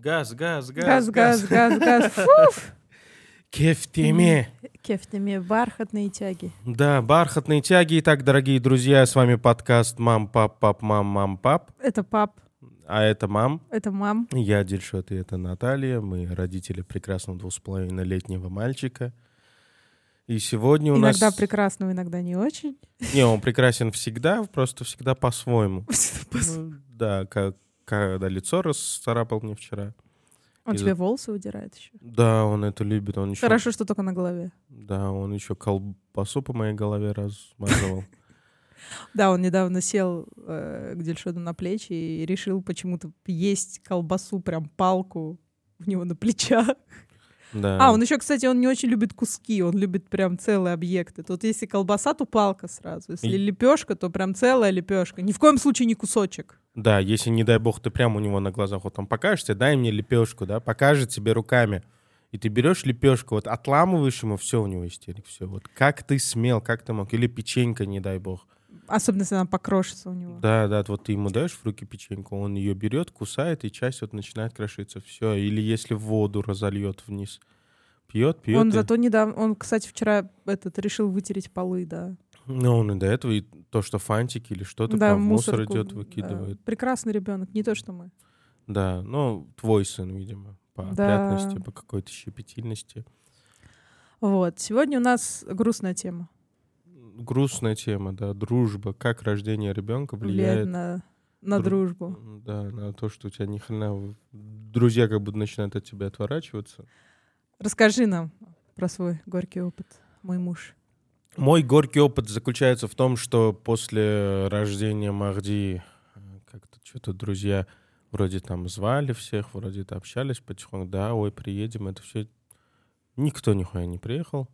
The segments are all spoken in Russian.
Газ, газ, Газ, газ, газ, газ, газ. Фуф. Кеф в теме. Кефтами бархатные тяги. Да, бархатные тяги. Итак, дорогие друзья, с вами подкаст «Мам, пап, пап, мам, мам, пап». Это пап, А это мам. это мам. Я Дильшот, и это Наталья. Мы родители прекрасного двух с половиной летнего мальчика. И сегодня у Иногда нас... прекрасного, иногда не очень. Не, он прекрасен всегда, просто всегда по-своему. Ну, Да, как когда лицо расцарапал мне вчера. Он тебе волосы выдирает еще. Да, он это любит. Он еще, Хорошо, что только на голове. Да, он еще колбасу по моей голове размазывал. Да, он недавно сел э, к Дельшоду на плечи и решил почему-то есть колбасу, прям палку у него на плечах. Да. А, он еще, кстати, он не очень любит куски, он любит прям целые объекты. Тут если колбаса, то палка сразу. Если И- лепешка, то прям целая лепешка. Ни в коем случае не кусочек. Да, если, не дай бог, ты прямо у него на глазах вот там покажешься, дай мне лепешку, да, покажет тебе руками. И ты берешь лепешку, вот отламываешь ему, все у него истерик, все. Вот как ты смел, как ты мог? Или печенька, не дай бог. Особенно, если она покрошится у него. Да, да, вот ты ему даешь в руки печеньку, он ее берет, кусает, и часть вот начинает крошиться. Все. Или если воду разольет вниз. Пьет, пьет. он и- зато недавно, он, кстати, вчера этот решил вытереть полы, да. Ну, он и до этого, и то, что фантики или что-то да, прям мусор идет, да. выкидывает. Прекрасный ребенок, не то, что мы. Да, ну, твой сын, видимо, по Да. опрятности, по какой-то щепетильности. Вот. Сегодня у нас грустная тема. Грустная тема, да, дружба. Как рождение ребенка Влияет влияет на, на дру- дружбу. да, на то, что у тебя ни хрена друзья как будто начинают от тебя отворачиваться. Расскажи нам про свой горький опыт, мой муж. Мой горький опыт заключается в том, что после рождения Махди э, как-то что-то друзья вроде там звали всех, вроде то общались потихоньку, да, ой, приедем, это все. Никто нихуя не приехал.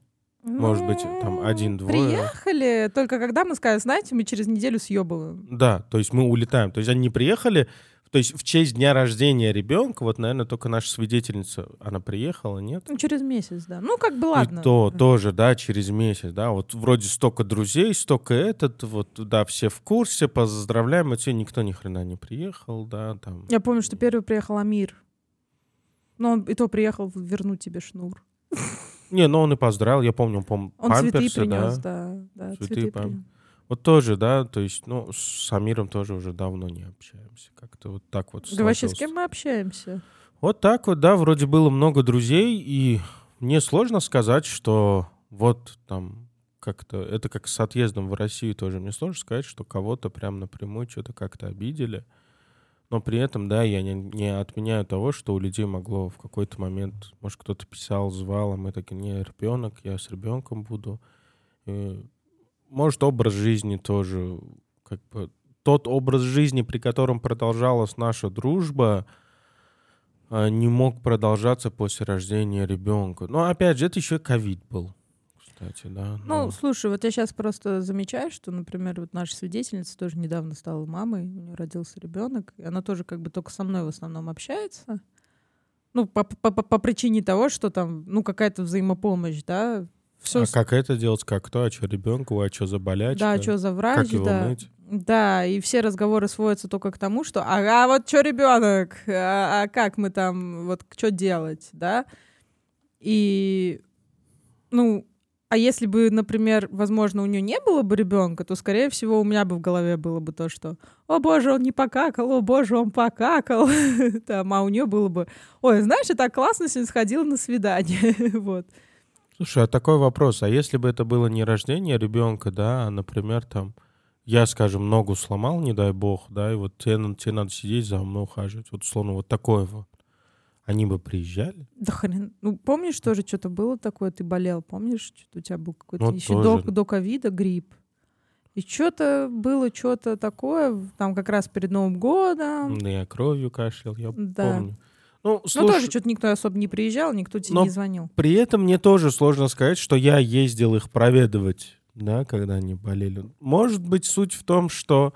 Может быть, там Ну, один-двое. Приехали, только когда мы сказали, знаете, мы через неделю съебываем. Да, то есть мы улетаем. То есть они не приехали, то есть в честь дня рождения ребенка, вот, наверное, только наша свидетельница, она приехала, нет? Ну, через месяц, да. Ну, как бы ладно. И то тоже, да, через месяц, да, вот вроде столько друзей, столько этот, вот, да, все в курсе, поздравляем, и все, никто ни хрена не приехал, да, там. Я помню, что первый приехал Амир. Но он и то приехал вернуть тебе шнур. Не, ну он и поздравил, я помню, он, пом- Он цветы памперсы, принес, да. да. да, Цветы, цветы пам-. Вот тоже, да, то есть, ну, с Амиром тоже уже давно не общаемся, как-то вот так вот Да вообще, с кем мы общаемся? Вот так вот, да, вроде было много друзей, и мне сложно сказать, что вот там как-то, это как с отъездом в Россию тоже, мне сложно сказать, что кого-то прям напрямую что-то как-то обидели, но при этом, да, я не, не отменяю того, что у людей могло в какой-то момент, может, кто-то писал, звал, а мы такие, не, ребенок, я с ребенком буду. И, может, образ жизни тоже, как бы, тот образ жизни, при котором продолжалась наша дружба, а, не мог продолжаться после рождения ребенка. Но опять же, это еще ковид был, кстати, да. Ну, но- слушай, вот я сейчас просто замечаю, что, например, вот наша свидетельница тоже недавно стала мамой, у нее родился ребенок, и она тоже как бы только со мной в основном общается. Ну, по, по, по- по причине того, что там, ну, какая-то взаимопомощь, да. Все, а как это делать, как то, а что ребенку, а что за болячка? да, что за врач, как его да. мыть? Да, и все разговоры сводятся только к тому, что а, а вот что ребенок, а, а как мы там, вот что делать, да? И, ну, а если бы, например, возможно, у нее не было бы ребенка, то, скорее всего, у меня бы в голове было бы то, что «О, боже, он не покакал, о, боже, он покакал». Там, а у нее было бы «Ой, знаешь, я так классно сегодня сходила на свидание». Вот. Слушай, а такой вопрос, а если бы это было не рождение ребенка, да, а, например, там, я, скажем, ногу сломал, не дай бог, да, и вот тебе, тебе надо сидеть за мной ухаживать, вот, условно, вот такое. Они бы приезжали? Да хрен. Ну, помнишь, тоже что-то было такое, ты болел, помнишь, что-то у тебя был какой-то Ну, еще тоже. до ковида грипп. И что-то было, что-то такое, там как раз перед Новым годом. Да я кровью кашлял, я Да. помню. Ну, Ну, слушай, тоже что-то никто особо не приезжал, никто тебе Но не звонил. При этом мне тоже сложно сказать, что я ездил их проведывать, да, когда они болели. Может быть, суть в том, что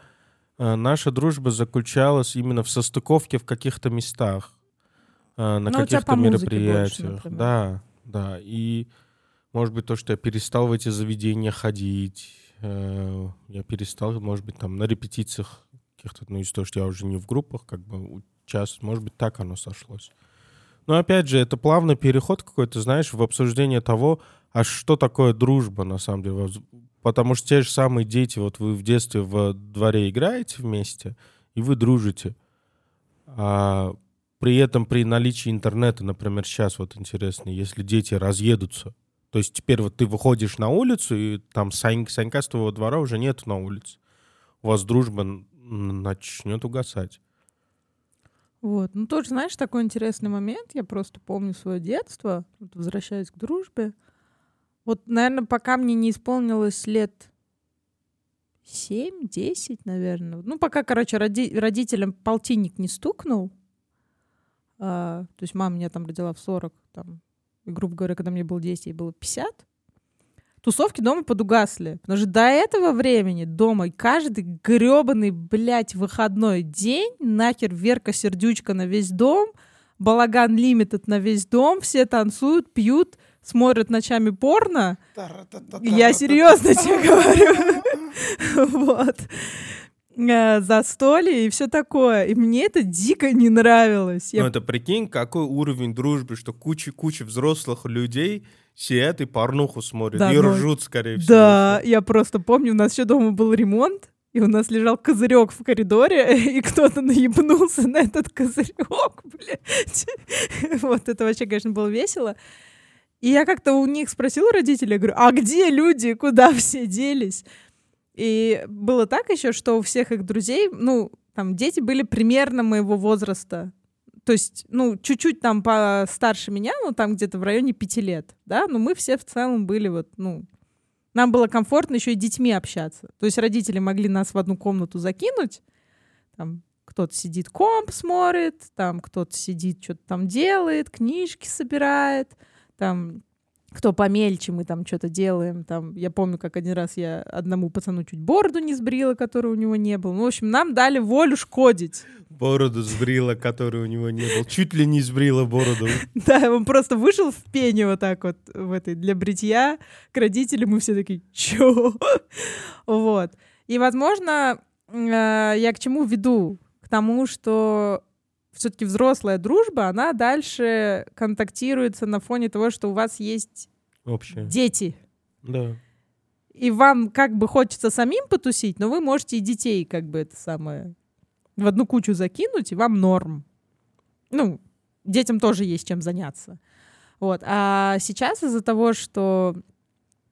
э, наша дружба заключалась именно в состыковке в каких-то местах, э, на Ну, каких-то больше, мероприятиях. например. да, да. И, может быть, то, что я перестал в эти заведения ходить, э, я перестал, может быть, там на репетициях каких-то, ну, из-за того, что я уже не в группах, как бы сейчас, может быть, так оно сошлось. Но опять же, это плавный переход какой-то, знаешь, в обсуждение того, а что такое дружба, на самом деле. Потому что те же самые дети, вот вы в детстве в дворе играете вместе, и вы дружите. А при этом при наличии интернета, например, сейчас вот интересно, если дети разъедутся, то есть теперь вот ты выходишь на улицу, и там Сань, Санька с твоего двора уже нет на улице. У вас дружба начнет угасать. Вот. Ну, тоже, знаешь, такой интересный момент. Я просто помню свое детство, вот, возвращаясь к дружбе. Вот, наверное, пока мне не исполнилось лет 7-10, наверное. Ну, пока, короче, роди родителям полтинник не стукнул. А, то есть мама меня там родила в 40, там, и, грубо говоря, когда мне было 10, ей было 50. Тусовки дома подугасли. Потому что до этого времени дома каждый гребаный, блядь, выходной день нахер Верка Сердючка на весь дом, балаган лимитед на весь дом, все танцуют, пьют, смотрят ночами порно. Я серьезно тебе говорю. Вот. Э, застолье и все такое. И мне это дико не нравилось. Ну, это прикинь, какой уровень дружбы, что куча-куча взрослых людей сидят и порнуху смотрят, да, и но... ржут, скорее всего. Да, я просто помню, у нас еще дома был ремонт, и у нас лежал козырек в коридоре, и кто-то наебнулся на этот козырек, блядь. Вот это вообще, конечно, было весело. И я как-то у них спросила родителей, говорю, а где люди, куда все делись? И было так еще, что у всех их друзей, ну, там, дети были примерно моего возраста. То есть, ну, чуть-чуть там постарше меня, ну, там где-то в районе пяти лет, да, но мы все в целом были вот, ну, нам было комфортно еще и детьми общаться. То есть родители могли нас в одну комнату закинуть, там кто-то сидит комп смотрит, там кто-то сидит, что-то там делает, книжки собирает, там кто помельче, мы там что-то делаем. Там, я помню, как один раз я одному пацану чуть бороду не сбрила, которой у него не было. Ну, в общем, нам дали волю шкодить. Бороду сбрила, которой у него не было. Чуть ли не сбрила бороду. Да, он просто вышел в пене вот так вот в этой для бритья к родителям, мы все такие, чё? Вот. И, возможно, э, я к чему веду? К тому, что все-таки взрослая дружба, она дальше контактируется на фоне того, что у вас есть Общее. дети. Да. И вам как бы хочется самим потусить, но вы можете и детей как бы это самое в одну кучу закинуть, и вам норм. Ну, детям тоже есть чем заняться. Вот. А сейчас из-за того, что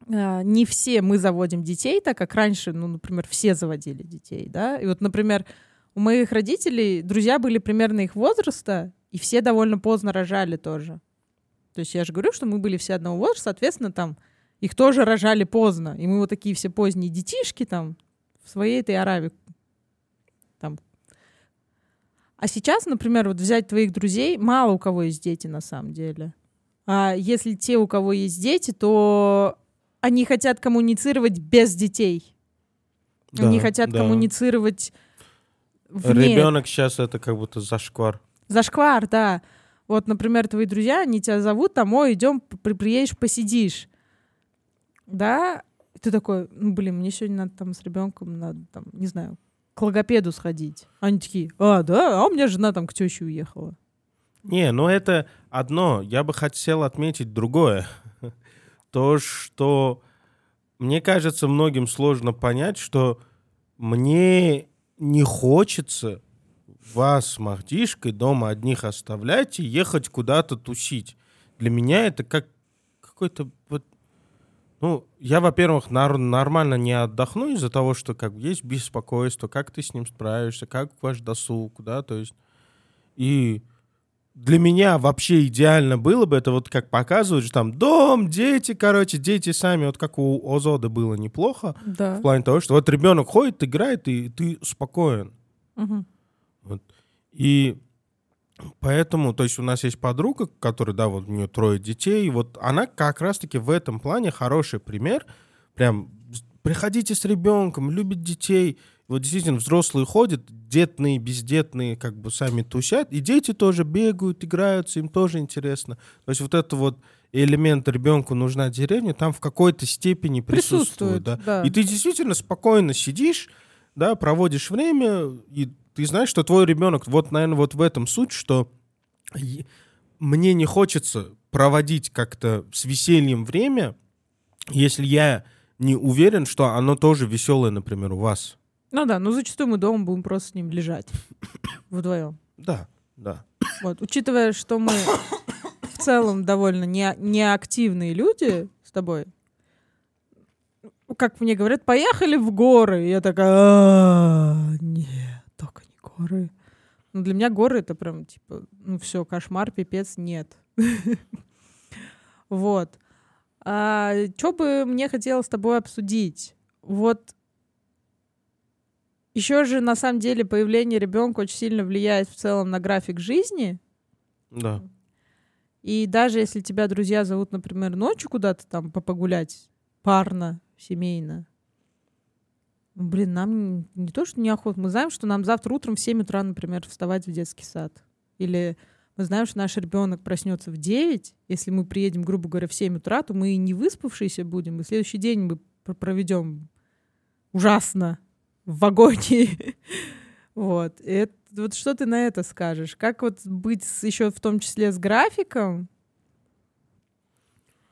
э, не все мы заводим детей, так как раньше, ну, например, все заводили детей, да, и вот, например, у моих родителей друзья были примерно их возраста, и все довольно поздно рожали тоже. То есть я же говорю, что мы были все одного возраста, соответственно, там их тоже рожали поздно. И мы вот такие все поздние детишки там в своей этой Аравии. Там. А сейчас, например, вот взять твоих друзей, мало у кого есть дети на самом деле. А если те, у кого есть дети, то они хотят коммуницировать без детей. Да, они хотят да. коммуницировать вне... Ребенок сейчас это как будто зашквар. Зашквар, да. Вот, например, твои друзья, они тебя зовут, там, ой, идем, при, приедешь, посидишь. Да? И ты такой, ну, блин, мне сегодня надо там с ребенком, надо там, не знаю, к логопеду сходить. Они такие, а, да, а у меня жена там к теще уехала. Не, ну это одно. Я бы хотел отметить другое. То, что мне кажется, многим сложно понять, что мне не хочется вас с Магдишкой дома одних оставлять и ехать куда-то тусить. Для меня это как какой-то вот ну, я, во-первых, нормально не отдохну из-за того, что как есть беспокойство, как ты с ним справишься, как ваш досуг, да, то есть и для меня вообще идеально было бы, это вот как показывают, что там дом, дети, короче, дети сами, вот как у Озода было неплохо, да. в плане того, что вот ребенок ходит, играет, и ты спокоен. Угу. Вот. И поэтому, то есть у нас есть подруга, которая, да, вот у нее трое детей, вот она как раз-таки в этом плане хороший пример, прям приходите с ребенком, любит детей, вот действительно взрослые ходят, детные, бездетные как бы сами тусят, и дети тоже бегают, играются, им тоже интересно. То есть вот это вот элемент ребенку нужна деревня, там в какой-то степени присутствует. присутствует да. Да. И ты действительно спокойно сидишь, да, проводишь время, и ты знаешь, что твой ребенок, вот, наверное, вот в этом суть, что мне не хочется проводить как-то с весельем время, если я не уверен, что оно тоже веселое, например, у вас. Ну да, но зачастую мы дома будем просто с ним лежать вдвоем. Да, да. Вот, учитывая, что мы в целом довольно не, неактивные люди с тобой, как мне говорят, поехали в горы. И я такая, «А, нет, только не горы. Ну, для меня горы это прям, типа, ну все, кошмар, пипец, нет. Вот. А, что бы мне хотелось с тобой обсудить? Вот еще же, на самом деле, появление ребенка очень сильно влияет в целом на график жизни. Да. И даже если тебя друзья зовут, например, ночью куда-то там по- погулять, парно, семейно, блин, нам не то, что неохота. Мы знаем, что нам завтра утром в 7 утра, например, вставать в детский сад. Или мы знаем, что наш ребенок проснется в 9. Если мы приедем, грубо говоря, в 7 утра, то мы и не выспавшиеся будем. И следующий день мы пр- проведем ужасно в вагоне. Вот. И это- вот что ты на это скажешь? Как вот быть еще в том числе с графиком?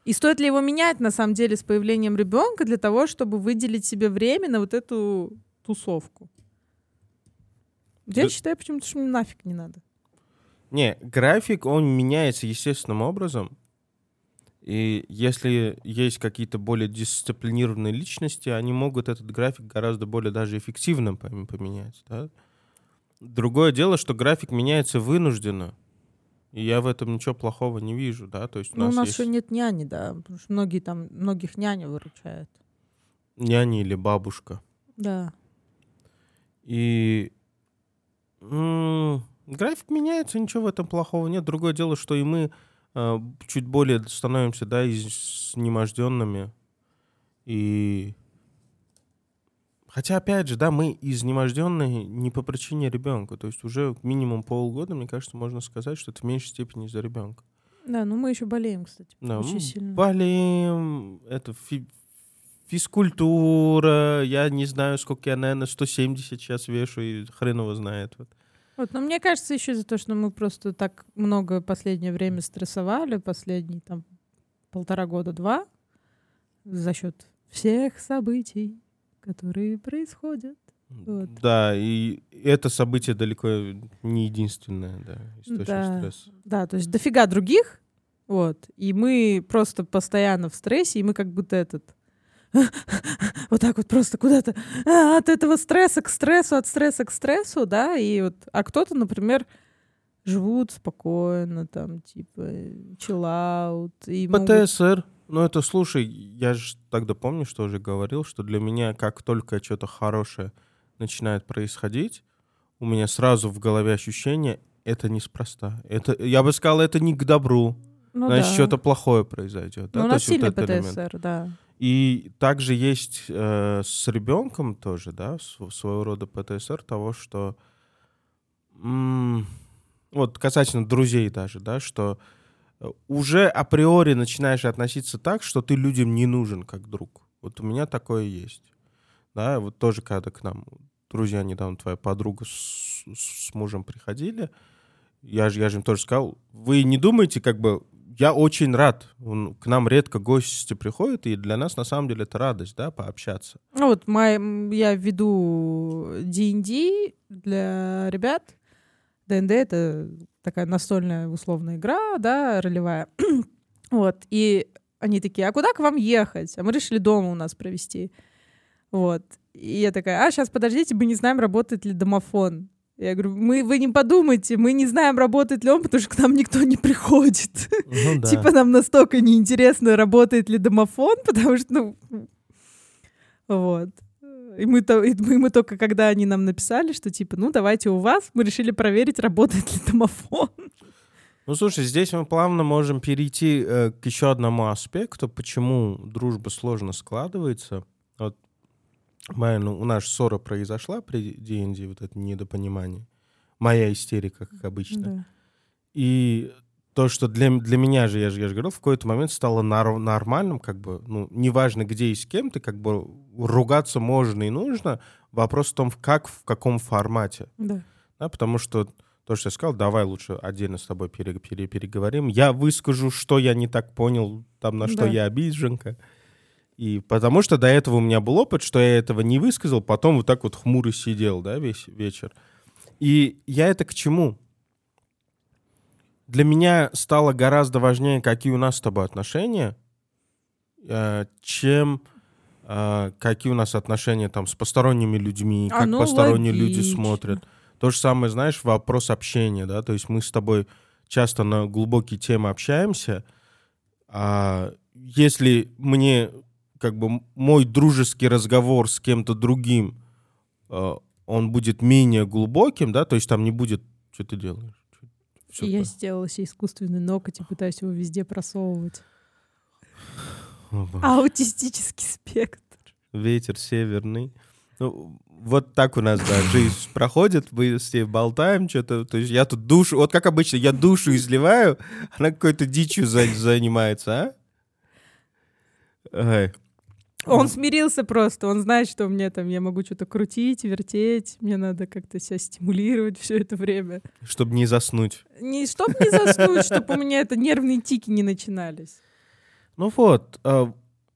И стоит ли его менять, на самом деле, с появлением ребенка для того, чтобы выделить себе время на вот эту тусовку? Я Да- считаю почему-то, что мне нафиг не надо. Не, график, он меняется естественным образом. И если есть какие-то более дисциплинированные личности, они могут этот график гораздо более даже эффективно пом- поменять. да. Другое дело, что график меняется вынужденно. И я в этом ничего плохого не вижу, да. То есть у Ну, у нас, нас есть еще нет няни, да, потому что многие там, многих няня выручают. няня или бабушка. Да. И м, график меняется, ничего в этом плохого нет. Другое дело, что и мы чуть более становимся, да, изнеможденными. И хотя, опять же, да, мы изнеможденные не по причине ребенка. То есть уже минимум полгода, мне кажется, можно сказать, что это в меньшей степени из-за ребенка. Да, ну мы еще болеем, кстати, Да, очень сильно. болеем, это фи- физкультура, я не знаю, сколько я, наверное, 170 сейчас вешу, и хрен его знает. Вот. Вот, но мне кажется, еще из-за того, что мы просто так много последнее время стрессовали, последние там полтора года-два, за счет всех событий, которые происходят. Вот. Да, и это событие далеко не единственное, да, источник Да. стресса. Да, то есть дофига других, вот, и мы просто постоянно в стрессе, и мы как будто этот вот так вот просто куда-то а, от этого стресса к стрессу, от стресса к стрессу, да, и вот, а кто-то, например, живут спокойно, там, типа, чиллаут, и могут- ПТСР, ну это, слушай, я же тогда помню, что уже говорил, что для меня, как только что-то хорошее начинает происходить, у меня сразу в голове ощущение, это неспроста. Это, я бы сказал, это не к добру. ну, Значит, да. что-то плохое произойдет. да, Ну, у то нас есть вот сильный этот элемент. ПТСР, да. И также есть э, с ребенком тоже, да, св- своего рода ПТСР того, что м, вот касательно друзей даже, да, что э, уже априори начинаешь относиться так, что ты людям не нужен как друг. Вот у меня такое есть. Да, вот тоже когда к нам друзья недавно, твоя подруга с, с мужем приходили, я же, я же им тоже сказал, вы не думаете, как бы, я очень рад. Он- К нам редко гости приходят, и для нас на самом деле это радость, да, пообщаться. Ну вот мой, м, я веду D&D для ребят. ДНД — это такая настольная условная игра, да, ролевая. вот, и они такие, а куда к вам ехать? А мы решили дома у нас провести. Вот. И я такая, а, сейчас подождите, мы не знаем, работает ли домофон. Я говорю, мы, вы не подумайте, мы не знаем, работает ли он, потому что к нам никто не приходит. Ну да. Типа нам настолько неинтересно, работает ли домофон, потому что, ну, вот. И мы, то, и мы, мы только когда они нам написали, что типа, ну давайте у вас, мы решили проверить, работает ли домофон. Ну, слушай, здесь мы плавно можем перейти э, к еще одному аспекту, почему дружба сложно складывается. Моя, ну, у нас ссора произошла при D&D, вот это недопонимание. Моя истерика, как обычно. Да. И то, что для, для меня же, я же, я же говорил, в какой-то момент стало нар- нормальным, как бы, ну, неважно, где и с кем ты, как бы, ругаться можно и нужно. Вопрос в том, как, в каком формате. Да. Да, потому что то, что я сказал, давай лучше отдельно с тобой пере, пере, переговорим. Я выскажу, что я не так понял, там, на что Да. я обиженка. И потому что до этого у меня был опыт, что я этого не высказал, потом вот так вот хмурый сидел, да, весь вечер. И я это к чему? Для меня стало гораздо важнее, какие у нас с тобой отношения, э, чем э, какие у нас отношения там с посторонними людьми, А, как ну, посторонние люди логично. смотрят. То же самое, знаешь, вопрос общения, да, то есть мы с тобой часто на глубокие темы общаемся, а если мне как бы мой дружеский разговор с кем-то другим, э, он будет менее глубоким, да, то есть там не будет, что ты делаешь? И я сделала себе искусственный ноготь и пытаюсь его везде просовывать. О. Аутистический спектр. Ветер северный. Ну, вот так у нас, да, жизнь проходит, мы с ней болтаем что-то, то есть я тут душу, вот как обычно, я душу изливаю, она какой-то дичью за- занимается, а? Ай. Он смирился просто, он знает, что мне там, я могу что-то крутить, вертеть, мне надо как-то себя стимулировать все это время. Чтобы не заснуть. Не чтоб не заснуть, чтобы у меня это нервные тики не начинались. Ну вот, э,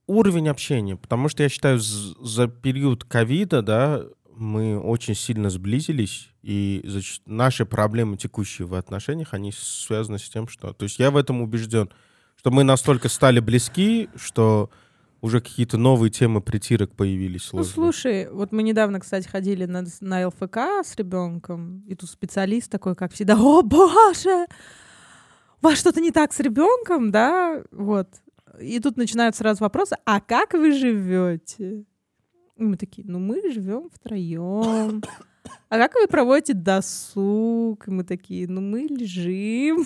уровень общения, потому что я считаю, за период ковида, да, мы очень сильно сблизились, и наши проблемы текущие в отношениях, они связаны с тем, что... То есть я в этом убежден, что мы настолько стали близки, что уже какие-то новые темы притирок появились. Ну, сложные. слушай, вот мы недавно, кстати, ходили на, на ЛФК с ребенком, и тут специалист такой, как всегда, о боже, у вас что-то не так с ребенком, да? Вот. И тут начинаются сразу вопросы, а как вы живете? И мы такие, ну мы живем втроем. А как вы проводите досуг? И мы такие, ну мы лежим.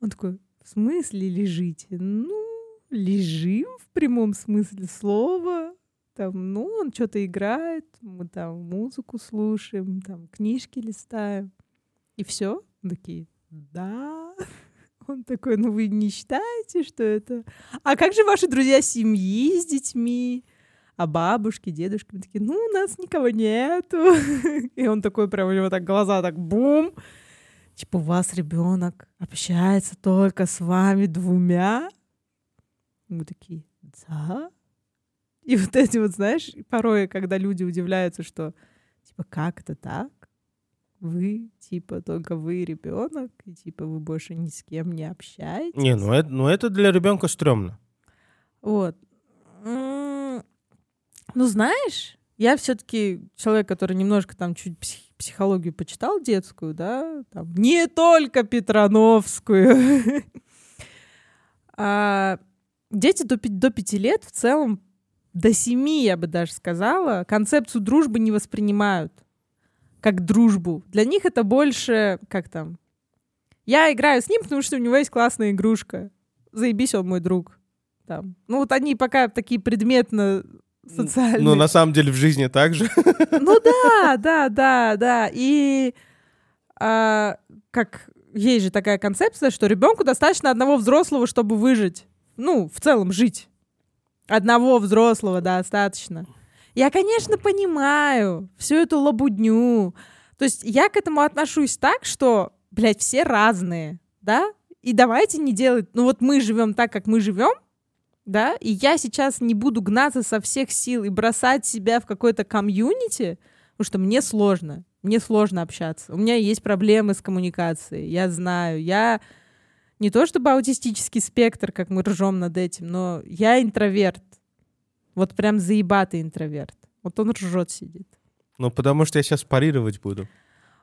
Он такой, в смысле лежите? Ну, лежим в прямом смысле слова. Там, ну, он что-то играет, мы там музыку слушаем, там книжки листаем. И все. Такие, да. Он такой, ну вы не считаете, что это... А как же ваши друзья семьи с детьми? А бабушки, дедушки? Мы такие, ну, у нас никого нету. И он такой, прям у него так глаза так бум. Типа, у вас ребенок общается только с вами двумя? Мы такие, да. И вот эти вот, знаешь, порой, когда люди удивляются, что, типа, как это так? Вы, типа, только вы ребенок, и, типа, вы больше ни с кем не общаетесь. Не, ну это, ну это для ребенка стрёмно. Вот. М, Ну, знаешь, я все-таки человек, который немножко там чуть псих- психологию почитал детскую, да, там, не только Петрановскую. А Дети до до пяти лет в целом, до семи, я бы даже сказала, концепцию дружбы не воспринимают как дружбу. Для них это больше, как там, я играю с ним, потому что у него есть классная игрушка. Заебись, он мой друг. Там. Ну вот они пока такие предметно социальные. Ну, на самом деле в жизни так же. Ну да, да, да, да. И а, как есть же такая концепция, что ребенку достаточно одного взрослого, чтобы выжить. Ну, в целом жить. Одного взрослого достаточно. Я, конечно, понимаю всю эту лабудню. То есть я к этому отношусь так, что, блядь, все разные, да? И давайте не делать... Ну вот мы живем так, как мы живем, да? И я сейчас не буду гнаться со всех сил и бросать себя в какое-то комьюнити, потому что мне сложно. Мне сложно общаться. У меня есть проблемы с коммуникацией. Я знаю. Я не то чтобы аутистический спектр, как мы ржем над этим, но я интроверт. Вот прям заебатый интроверт. Вот он ржет сидит. Ну, потому что я сейчас парировать буду.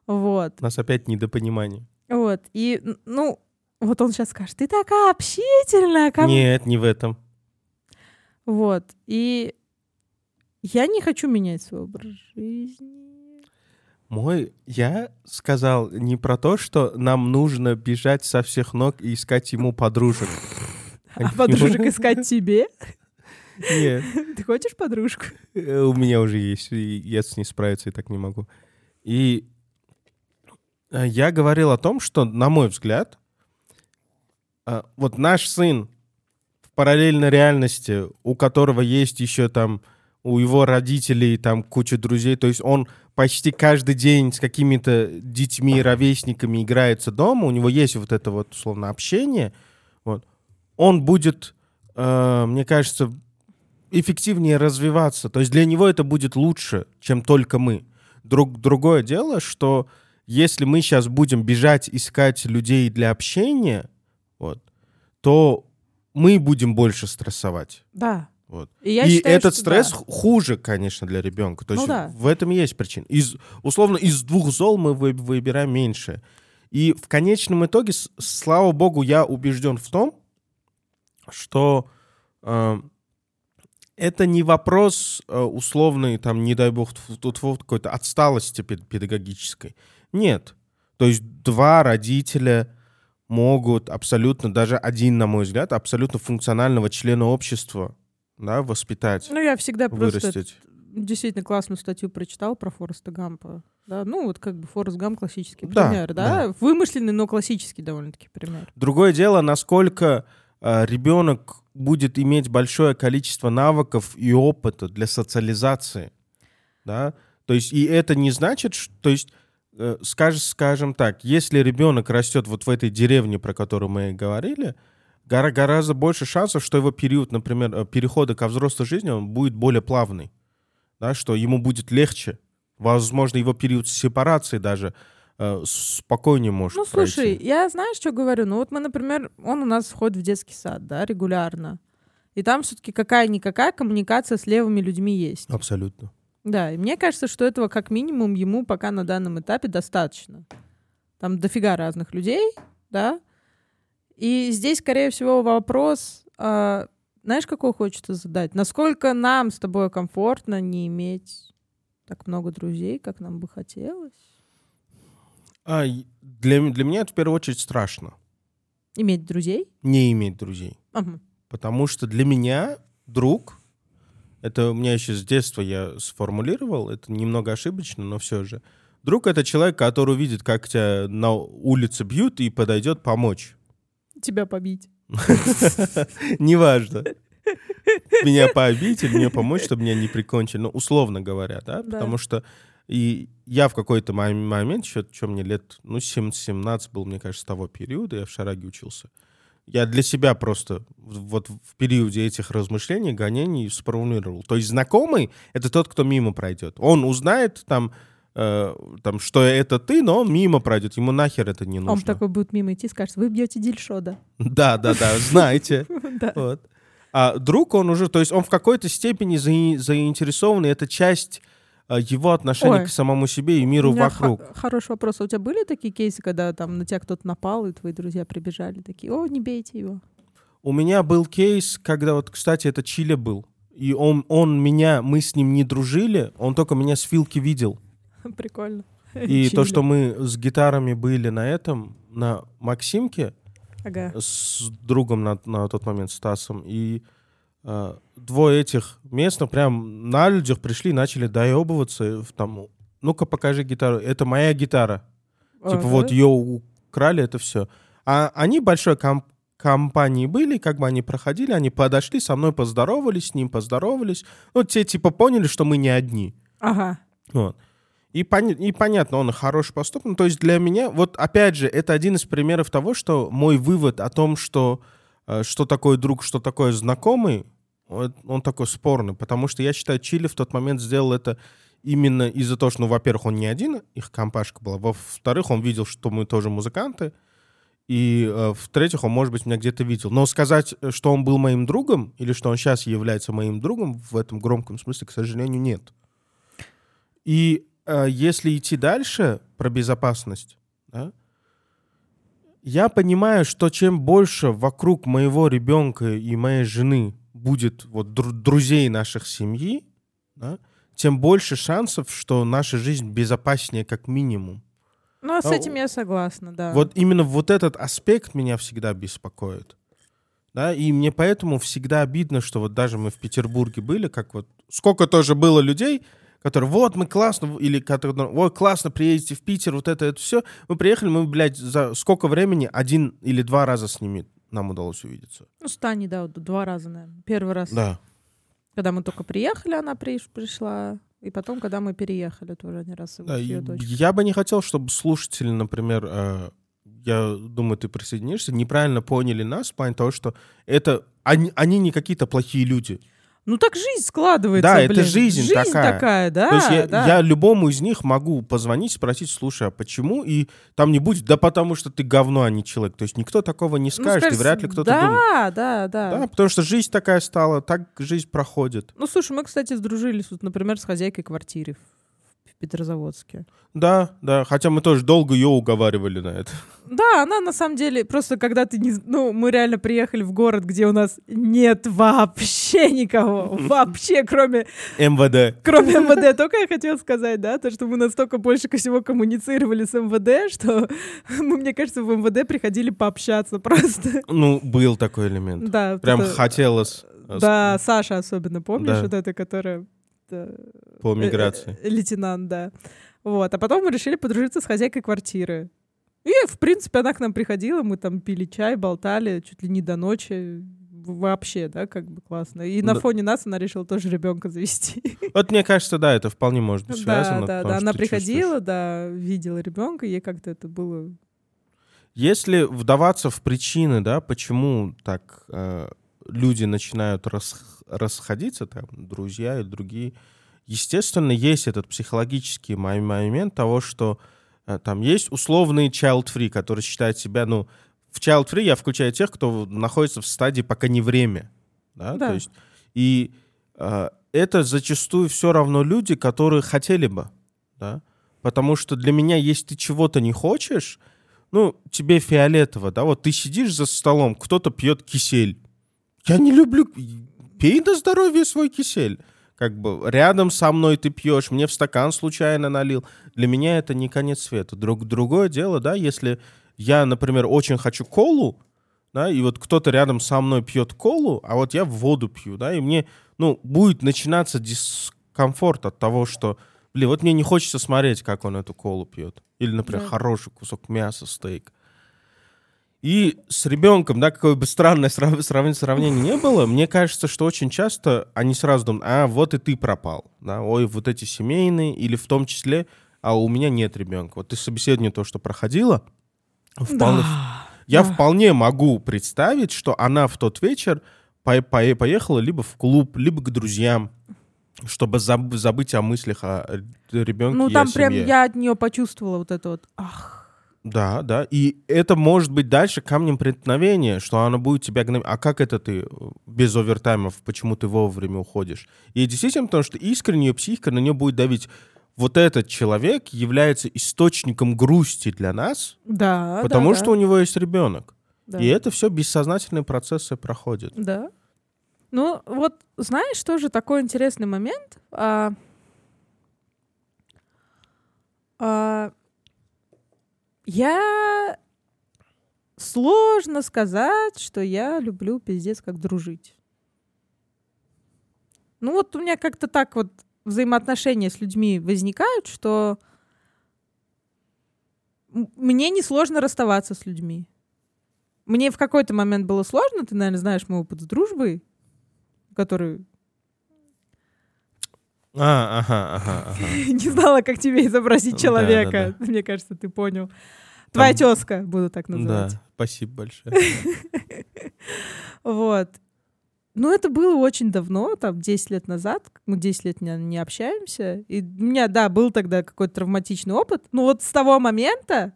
Вот. У нас опять недопонимание. Вот. И, ну, вот он сейчас скажет, ты такая общительная. ко мне». Нет, не в этом. Вот. И я не хочу менять свой образ жизни. Мой, я сказал не про то, что нам нужно бежать со всех ног и искать ему подружек. А подружек искать тебе? Нет, Ты хочешь подружку? э, у меня уже есть, и я с ней справиться и так не могу. И э, я говорил о том, что, на мой взгляд, э, вот наш сын в параллельной реальности, у которого есть еще там у его родителей там куча друзей, то есть он почти каждый день с какими-то детьми, ровесниками играется дома, у него есть вот это вот, условно, общение, вот, он будет, э, мне кажется, эффективнее развиваться. То есть для него это будет лучше, чем только мы. Друг, другое дело, что если мы сейчас будем бежать искать людей для общения, вот, то мы будем больше стрессовать. Да. Вот. И, я И считаю, этот что стресс да. хуже, конечно, для ребенка. То Ну есть да. в этом и есть причина. Из, условно, из двух зол мы вы- выбираем меньше. И в конечном итоге, слава богу, я убежден в том, что э, это не вопрос э, условный, там, не дай бог, тьфу- тьфу, какой-то отсталости пед- педагогической. Нет. То есть два родителя могут абсолютно, даже один, на мой взгляд, абсолютно функционального члена общества да, воспитать, Ну, я всегда просто вырастить. действительно классную статью прочитал про Фореста Гампа. Да, ну, вот как бы Форест Гамп классический Да, пример, да? Вымышленный, но классический довольно-таки пример. Другое дело, насколько э, ребенок будет иметь большое количество навыков и опыта для социализации, да, то есть и это не значит, что, то есть, э, скаж- скажем так, если ребенок растет вот в этой деревне, про которую мы говорили, гора- гораздо больше шансов, что его период, например, э, перехода ко взрослой жизни, он будет более плавный, да, что ему будет легче, возможно, его период сепарации даже э, спокойнее может Ну, пройти. слушай, я знаешь, что говорю? Ну, вот мы, например, он у нас ходит в детский сад, да, регулярно. И там все-таки какая-никакая коммуникация с левыми людьми есть. Абсолютно. Да, и мне кажется, что этого как минимум ему пока на данном этапе достаточно. Там дофига разных людей, да. И здесь, скорее всего, вопрос, а, знаешь, какой хочется задать? Насколько нам с тобой комфортно не иметь так много друзей, как нам бы хотелось? А, для, для меня это в первую очередь страшно. Иметь друзей? Не иметь друзей. Ага. Потому что для меня друг, это у меня еще с детства я сформулировал, это немного ошибочно, но все же. Друг — это человек, который увидит, как тебя на улице бьют и подойдет помочь. Тебя побить. Неважно. Меня побить или мне помочь, чтобы меня не прикончили. Ну, условно говоря, да? Потому что и я в какой-то мо- момент, еще, что мне лет, ну, 17 был, мне кажется, того периода, я в Шараге учился. Я для себя просто вот в периоде этих размышлений, гонений сформулировал. То есть знакомый — это тот, кто мимо пройдет. Он узнает там, э, там, что это ты, но он мимо пройдет. Ему нахер это не нужно. Он такой будет мимо идти и скажет, вы бьете дельшода. Да, да, да, знаете. Вот. А друг, он уже, то есть он в какой-то степени заи- заинтересован, и это часть а, его отношения Ой. к самому себе и миру вокруг. х- хороший вопрос. А у тебя были такие кейсы, когда там на тебя кто-то напал, и твои друзья прибежали такие, о, не бейте его. У меня был кейс, когда вот, кстати, это Чили был. И он, он меня, мы с ним не дружили, он только меня с вилки видел. Прикольно. И то, Чили. что мы с гитарами были на этом, на Максимке, Ага. с другом на, на тот момент, Стасом, и э, двое этих местных прям на людях пришли и начали доебываться. в Там, ну-ка, покажи гитару. Это моя гитара. Типа Ага. вот ее украли, это все. А они большой ком- компании были, как бы они проходили, они подошли, со мной поздоровались, с ним поздоровались. Ну, те типа поняли, что мы не одни. Ага. Вот. И, пони- и понятно, он хороший поступок. Ну, то есть для меня, вот опять же, это один из примеров того, что мой вывод о том, что э, что такое друг, что такое знакомый, он, такой спорный. Потому что я считаю, Чили в тот момент сделал это именно из-за того, что, ну, во-первых, он не один, их компашка была. Во-вторых, он видел, что мы тоже музыканты. И э, в-третьих, он, может быть, меня где-то видел. Но сказать, э, что он был моим другом, или что он сейчас является моим другом, в этом громком смысле, к сожалению, нет. И если идти дальше про безопасность, да, я понимаю, что чем больше вокруг моего ребенка и моей жены будет вот дру- друзей наших семьи, да, тем больше шансов, что наша жизнь безопаснее как минимум. Ну, а с А, этим я согласна, да. Вот именно вот этот аспект меня всегда беспокоит. Да, и мне поэтому всегда обидно, что вот даже мы в Петербурге были, как вот сколько тоже было людей, которые вот мы классно, или которые, вот классно приедете в Питер, вот это, это все. Мы приехали, мы, блядь, за сколько времени один или два раза с ними нам удалось увидеться. Ну, с Таней, да, два раза, наверное. Первый раз. Да. Когда мы только приехали, она приш- пришла. И потом, когда мы переехали, тоже не раз Да, дочь. я бы не хотел, чтобы слушатели, например, э, я думаю, ты присоединишься, неправильно поняли нас в плане того, что это они, они не какие-то плохие люди. Ну так жизнь складывается, Да, это блин. жизнь такая. да, То есть я, да. я любому из них могу позвонить, спросить, слушай, а почему? И там не будет, да потому что ты говно, а не человек. То есть никто такого не Ну, скажет, и скажешь, вряд ли кто-то да, думает. Да, да, Да, потому что жизнь такая стала, так жизнь проходит. Ну, слушай, мы, кстати, сдружились, вот, например, с хозяйкой квартиры Петрозаводске. Да, да, хотя мы тоже долго ее уговаривали на это. Да, она на самом деле, просто когда ты не... Ну, мы реально приехали в город, где у нас нет вообще никого. Вообще, кроме, МВД. кроме МВД. Только я хотела сказать, да, то, что мы настолько больше всего коммуницировали с МВД, что мы, мне кажется, в МВД приходили пообщаться просто. Ну, был такой элемент. Да, Прям это- хотелось э, Да, Саша особенно, помнишь, Да. вот это, которая... да, по э, миграции. э, Лейтенант, да. Вот, а потом мы решили подружиться с хозяйкой квартиры. И, в принципе, она к нам приходила, мы там пили чай, болтали чуть ли не до ночи. Вообще, да, как бы классно. И на Да. фоне нас она решила тоже ребенка завести. Вот мне кажется, да, это вполне может быть связано. да, да, потому да. Она приходила, чувствуешь. да, видела ребенка, ей как-то это было. Если вдаваться в причины, да, почему так э, люди начинают рас- расходиться, там, друзья и другие, естественно, есть этот психологический мо- момент того, что э, там есть условный child-free, который считает себя, ну, в child-free я включаю тех, кто находится в стадии пока не время, да, Да. то есть, и э, это зачастую все равно люди, которые хотели бы, да, потому что для меня, если ты чего-то не хочешь, ну, тебе фиолетово, да, вот ты сидишь за столом, кто-то пьет кисель. Я не люблю... Пей на здоровье свой кисель. Как бы рядом со мной ты пьешь, мне в стакан случайно налил. Для меня это не конец света. Друг, другое дело, да, если я, например, очень хочу колу, да, и вот кто-то рядом со мной пьет колу, а вот я воду пью, да, и мне, ну, будет начинаться дискомфорт от того, что, блин, вот мне не хочется смотреть, как он эту колу пьет. Или, например, Да. хороший кусок мяса, стейк. И с ребенком, да, какое бы странное срав- срав- сравнение не было, мне кажется, что очень часто они сразу думают, а, вот и ты пропал, да, ой, вот эти семейные, или в том числе, а у меня нет ребенка. Вот ты собеседование то, что проходила, вполне, я да. вполне могу представить, что она в тот вечер по- по- поехала либо в клуб, либо к друзьям, чтобы заб- забыть о мыслях о ребенке Ну, там прям семье. я от нее почувствовала вот это вот. Ах, Да, да. И это может быть дальше камнем преткновения, что она будет тебя гнать. А как это ты без овертаймов, почему ты вовремя уходишь? И действительно, потому что искренне ее психика на нее будет давить. Вот этот человек является источником грусти для нас, да, потому да, что да, у него есть ребенок. да. И это все бессознательные процессы проходят. Да. Ну, вот знаешь, тоже такой интересный момент. А, а, я сложно сказать, что я люблю пиздец как дружить. Ну вот у меня как-то так вот взаимоотношения с людьми возникают, что мне несложно расставаться с людьми. Мне в какой-то момент было сложно, ты, наверное, знаешь мой опыт с дружбой, который А, ага, ага, ага. не знала, как тебе изобразить Да, человека. Мне кажется, ты понял. Твоя тезка, буду так называть. Да, спасибо большое. Вот. Ну, это было очень давно, там, 10 лет назад. Мы 10 лет не, не общаемся. И у меня, да, был тогда какой-то травматичный опыт. Но вот с того момента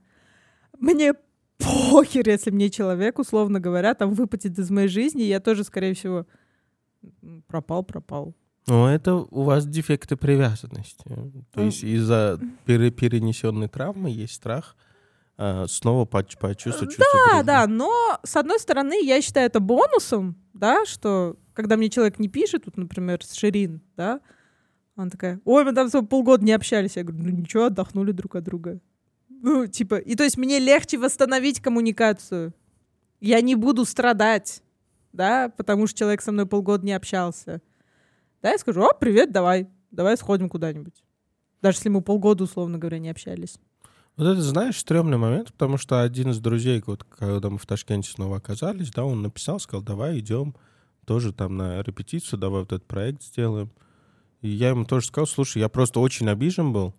мне похер, если мне человек, условно говоря, там выпадет из моей жизни, я тоже, скорее всего, пропал, пропал. Ну, это у вас дефекты привязанности. То есть из-за пере- перенесенной травмы есть страх а, снова поч- почувствовать чувство Да, дружбы. да, но с одной стороны, я считаю это бонусом, да, что когда мне человек не пишет, вот, например, с Ширин, да, она такая, ой, мы там полгода не общались. Я говорю, ну ничего, отдохнули друг от друга. Ну, типа, и то есть мне легче восстановить коммуникацию. Я не буду страдать, да, потому что человек со мной полгода не общался. Да, я скажу, о, привет, давай, давай сходим куда-нибудь. Даже если мы полгода, условно говоря, не общались. Вот это, знаешь, стрёмный момент, потому что один из друзей, вот, когда мы в Ташкенте снова оказались, да, он написал, сказал, давай идем тоже там на репетицию, давай вот этот проект сделаем. И я ему тоже сказал, слушай, я просто очень обижен был,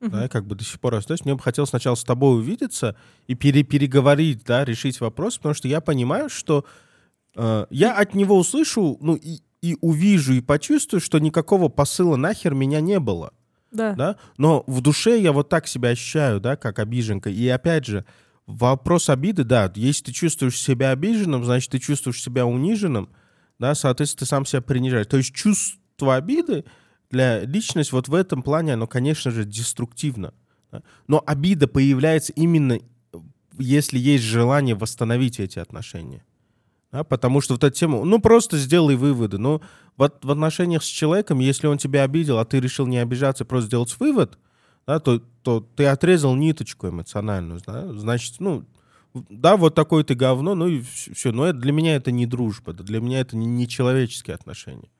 да, и как бы до сих пор остаюсь. Мне бы хотелось сначала с тобой увидеться и пере переговорить, да, решить вопрос, потому что я понимаю, что э, я от него услышу, ну, и, и увижу, и почувствую, что никакого посыла нахер меня не было. Да. Да? Но в душе я вот так себя ощущаю, да, как обиженка. И опять же, вопрос обиды, да, если ты чувствуешь себя обиженным, значит, ты чувствуешь себя униженным, да, соответственно, ты сам себя принижаешь. То есть чувство обиды для личности вот в этом плане, оно, конечно же, деструктивно. да. Но обида появляется именно, если есть желание восстановить эти отношения. Да, потому что вот эта тема, ну просто сделай выводы. Ну вот в отношениях с человеком, если он тебя обидел, а ты решил не обижаться, просто сделать вывод, да, то, то ты отрезал ниточку эмоциональную, да, значит, ну, да, вот такой ты говно, ну и все. Но это, для меня это не дружба, для меня это не, не человеческие отношения.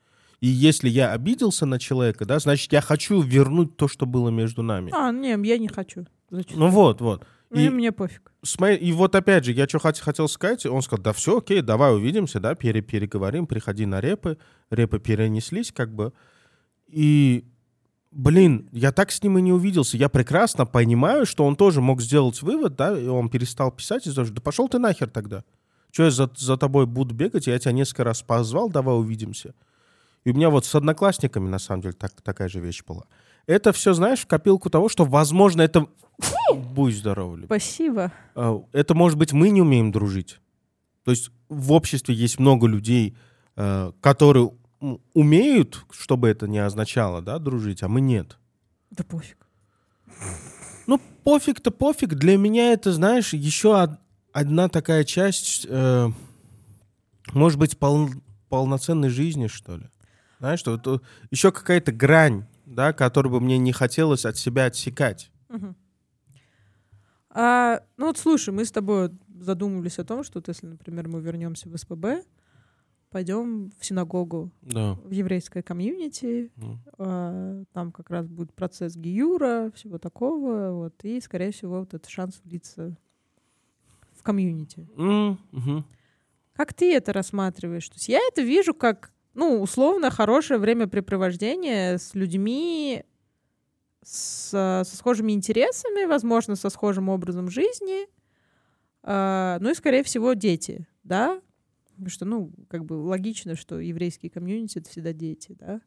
И если я обиделся на человека, да, значит, я хочу вернуть то, что было между нами. А, не, я не хочу. Зачем? Ну вот, вот. Ну, И, и мне пофиг. с моей- и вот опять же, я что хот- хотел сказать, он сказал, да все, окей, давай увидимся, да, пере переговорим, приходи на репы. Репы перенеслись как бы. И, блин, я так с ним и не увиделся. Я прекрасно понимаю, что он тоже мог сделать вывод, да, и он перестал писать, и тоже, да пошел ты нахер тогда. Что я за, за тобой буду бегать? Я тебя несколько раз позвал, давай увидимся. И у меня вот с одноклассниками, на самом деле, так, такая же вещь была. Это все, знаешь, в копилку того, что, возможно, это... Будь здоров, Люб. Спасибо. А, Это, может быть, мы не умеем дружить. То есть в обществе есть много людей, э, которые умеют, чтобы это не означало, да, дружить, а мы нет. Да пофиг. Ну, пофиг-то пофиг. Для меня это, знаешь, еще од- одна такая часть, э, может быть, пол- полноценной жизни, что ли. Знаешь, что это еще какая-то грань, да, которую бы мне не хотелось от себя отсекать. Мгм. А, ну вот слушай, мы с тобой задумывались о том, что вот если, например, мы вернемся в СПБ, пойдем в синагогу, Да. в еврейское комьюнити, Ну, а, там как раз будет процесс гиюра, всего такого, вот, и, скорее всего, вот этот шанс влиться в комьюнити. м, мгм. Как ты это рассматриваешь? То есть я это вижу как, ну, условно, хорошее времяпрепровождение с людьми с, со схожими интересами, возможно, со схожим образом жизни, а, ну и, скорее всего, дети, да? Потому что, ну, как бы логично, что еврейские комьюнити — это всегда дети, да?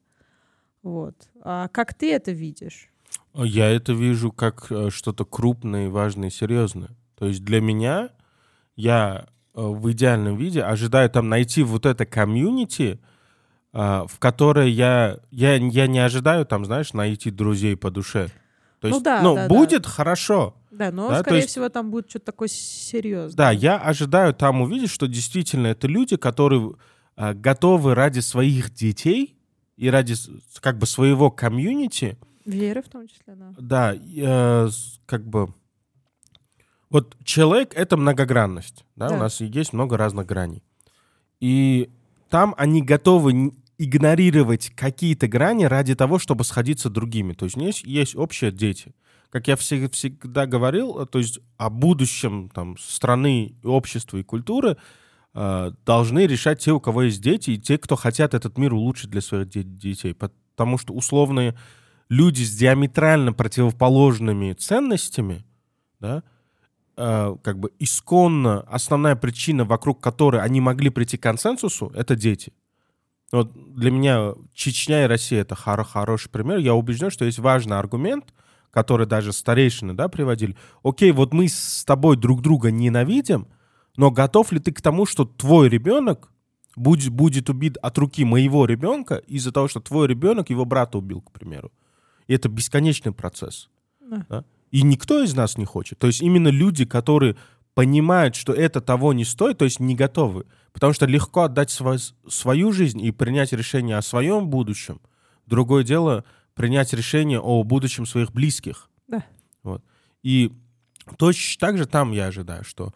Вот. А как ты это видишь? Я это вижу как э, что-то крупное, важное серьезное. То есть для меня я э, в идеальном виде ожидаю там найти вот это комьюнити, в которое я, я, я не ожидаю там, знаешь, найти друзей по душе. То Ну есть, да, ну, да, да. будет хорошо. Да, но, Да, скорее есть- всего, там будет что-то такое серьезное. Да, я ожидаю там увидеть, что действительно это люди, которые а, готовы ради своих детей и ради как бы своего комьюнити Веры в том числе, да. Да, э, как бы... Вот человек — это многогранность, да? Да. у нас есть много разных граней. И там они готовы игнорировать какие-то грани ради того, чтобы сходиться другими. То есть есть, есть общие дети. Как я всег- всегда говорил, э, то есть о будущем там, страны, общества и культуры э, должны решать те, у кого есть дети, и те, кто хотят этот мир улучшить для своих де- детей. Потому что условные люди с диаметрально противоположными ценностями, да, э, как бы исконно основная причина, вокруг которой они могли прийти к консенсусу, это дети. Вот для меня Чечня и Россия это хоро- хороший пример. Я убежден, что есть важный аргумент, который даже старейшины да, приводили. Окей, вот мы с тобой друг друга ненавидим, но готов ли ты к тому, что твой ребенок будет, будет убит от руки моего ребенка из-за того, что твой ребенок его брата убил, к примеру? И это бесконечный процесс. Да. И никто из нас не хочет. То есть именно люди, которые понимают, что это того не стоит, то есть не готовы. Потому что легко отдать сво- свою жизнь и принять решение о своем будущем. Другое дело принять решение о будущем своих близких. Да. Вот. И точно так же там я ожидаю, что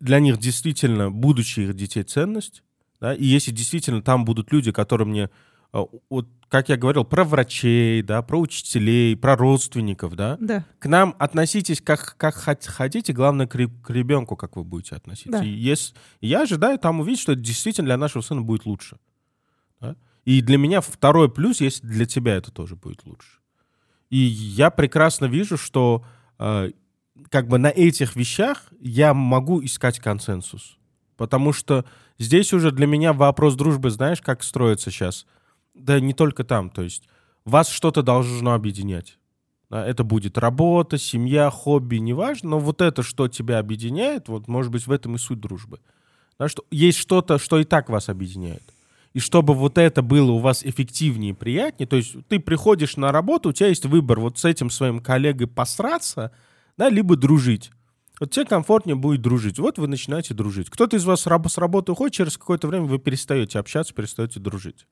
для них действительно будущее их детей ценность. Да? И если действительно там будут люди, которые мне э, вот, как я говорил, про врачей, да, про учителей, про родственников, да. Да. К нам относитесь как, как хот- хотите, главное, к, к ребенку, как вы будете относиться. Да. И ес- я ожидаю там увидеть, что это действительно для нашего сына будет лучше. И для меня второй плюс, если для тебя это тоже будет лучше. И я прекрасно вижу, что э, как бы на этих вещах я могу искать консенсус. Потому что здесь уже для меня вопрос дружбы, знаешь, как строится сейчас? Да не только там, то есть вас что-то должно объединять. Это будет работа, семья, хобби, неважно, но вот это, что тебя объединяет, вот может быть в этом и суть дружбы. Да, что есть что-то, что и так вас объединяет. И чтобы вот это было у вас эффективнее приятнее, то есть ты приходишь на работу, у тебя есть выбор вот с этим своим коллегой посраться, да, либо дружить. Вот тебе комфортнее будет дружить. Вот вы начинаете дружить. Кто-то из вас с работы уходит, через какое-то время вы перестаете общаться, перестаете дружить.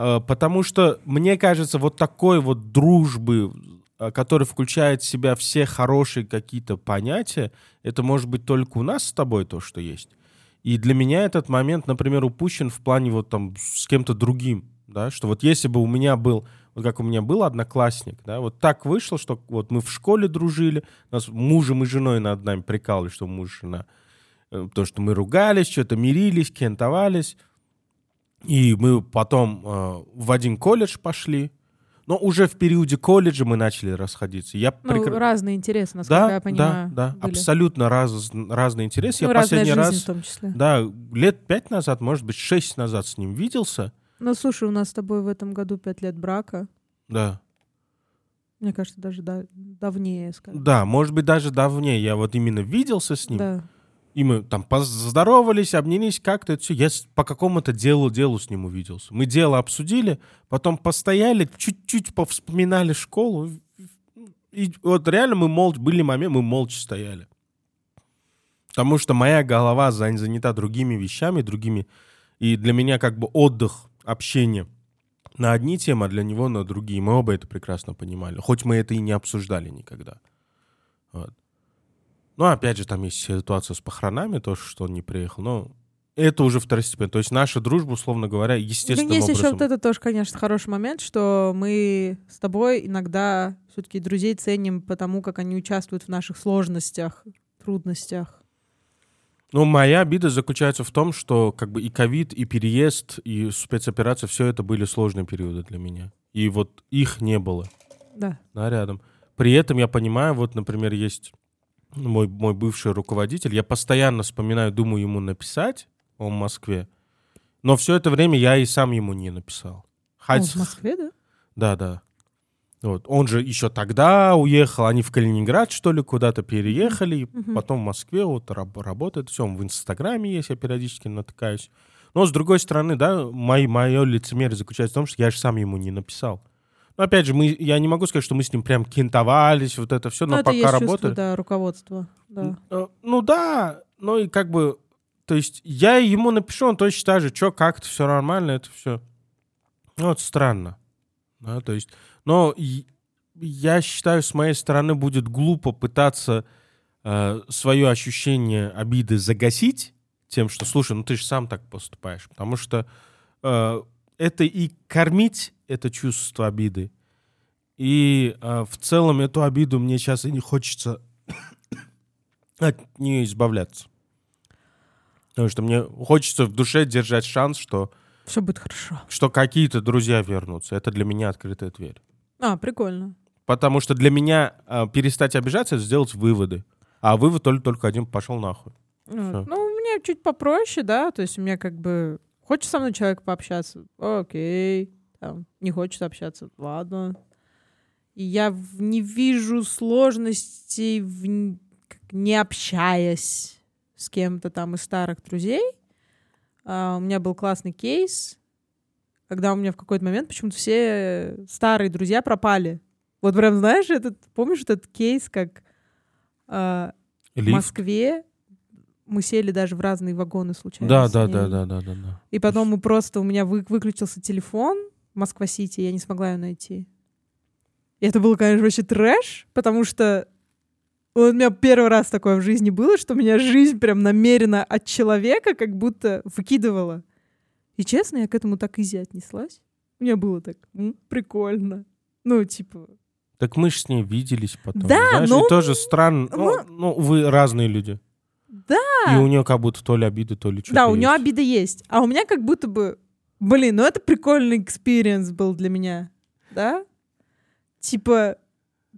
А, потому что, мне кажется, вот такой вот дружбы, а, который включает в себя все хорошие какие-то понятия, это может быть только у нас с тобой то, что есть. И для меня этот момент, например, упущен в плане вот там с кем-то другим, да, что вот если бы у меня был, вот как у меня был одноклассник, да, вот так вышло, что вот мы в школе дружили, нас мужем и женой над нами прикалывали, что муж и жена, э, то, что мы ругались, что-то мирились, кентовались, и мы потом э, в один колледж пошли, но уже в периоде колледжа мы начали расходиться. Я ну, прекр... разные интересы, насколько да, я понимаю. Да, да, были. абсолютно раз, разные интересы. Ну, я последний жизнь раз, в том числе. да, лет пять назад, может быть, шесть назад с ним виделся. Ну, слушай, у нас с тобой в этом году пять лет брака. Да. Мне кажется, даже да, давнее, скажем. Да, может быть, даже давнее. Я вот именно виделся с ним. Да. И мы там поздоровались, обнялись как-то. Это все. Я по какому-то делу, делу с ним увиделся. Мы дело обсудили, потом постояли, чуть-чуть повспоминали школу. И вот реально мы молча, были моменты, мы молча стояли. Потому что моя голова зан- занята другими вещами, другими. И для меня как бы отдых, общение на одни темы, а для него на другие. Мы оба это прекрасно понимали. Хоть мы это и не обсуждали никогда. Вот. Ну, опять же, там есть ситуация с похоронами, то, что он не приехал. Но это уже второстепенно. То есть наша дружба, условно говоря, естественным Ну, есть еще образом... вот это тоже, конечно, хороший момент, что мы с тобой иногда все-таки друзей ценим потому, как они участвуют в наших сложностях, трудностях. Ну, моя обида заключается в том, что как бы и ковид, и переезд, и спецоперация, все это были сложные периоды для меня. И вот их не было, Да. да, рядом. При этом я понимаю, вот, например, есть мой, мой бывший руководитель, я постоянно вспоминаю, думаю ему написать, он в Москве, но все это время я и сам ему не написал. Он Хоть- в Москве, да? Да, да. Вот. Он же еще тогда уехал, они в Калининград, что ли, куда-то переехали, Мгм. потом в Москве вот раб- работает, все, в Инстаграме есть, я периодически натыкаюсь. Но, с другой стороны, да, мой, мое лицемерие заключается в том, что я же сам ему не написал. Но, опять же, мы, я не могу сказать, что мы с ним прям кентовались, вот это все, но Ну, это пока есть чувство, работали. да, руководство. Да. Э, Ну да, ну и как бы, то есть я ему напишу, он точно так же, что, как-то все нормально, это все. Ну, вот странно. Да, то есть, но я считаю, с моей стороны будет глупо пытаться э, свое ощущение обиды загасить тем, что, слушай, ну ты же сам так поступаешь, потому что э, это и кормить это чувство обиды, и э, в целом эту обиду мне сейчас и не хочется от нее избавляться. Потому что мне хочется в душе держать шанс, что, Все будет хорошо. что какие-то друзья вернутся. Это для меня открытая дверь. А, прикольно. Потому что для меня э, перестать обижаться — это сделать выводы. А вывод только, только один — пошел нахуй. Вот. Всё. Ну, у меня чуть попроще, да, то есть у меня как бы... Хочет со мной человек пообщаться? Окей. Там, не хочет общаться? Ладно. И я не вижу сложностей, в не общаясь с кем-то там из старых друзей. А, у меня был классный кейс, когда у меня в какой-то момент почему-то все старые друзья пропали. Вот прям, знаешь, этот, помнишь этот кейс, как а, в. Москве мы сели даже в разные вагоны случайно. Да, да, да, да, да, да, да. И потом мы просто, у меня вы- выключился телефон Москва-Сити, я не смогла ее найти. И это было, конечно, вообще трэш, потому что у меня первый раз такое в жизни было, что меня жизнь прям намеренно от человека как будто выкидывала. И честно, я к этому так изи отнеслась. У меня было так, «М, прикольно. Ну, типа, Так мы же с ней виделись потом. Да, знаешь, но- и тоже странно. Ну, ну- вы разные люди. Да. И у нее как будто то ли обида, то ли что-то да, у нее есть. обида есть. А у меня как будто бы Блин, ну это прикольный experience был для меня, да? Типа,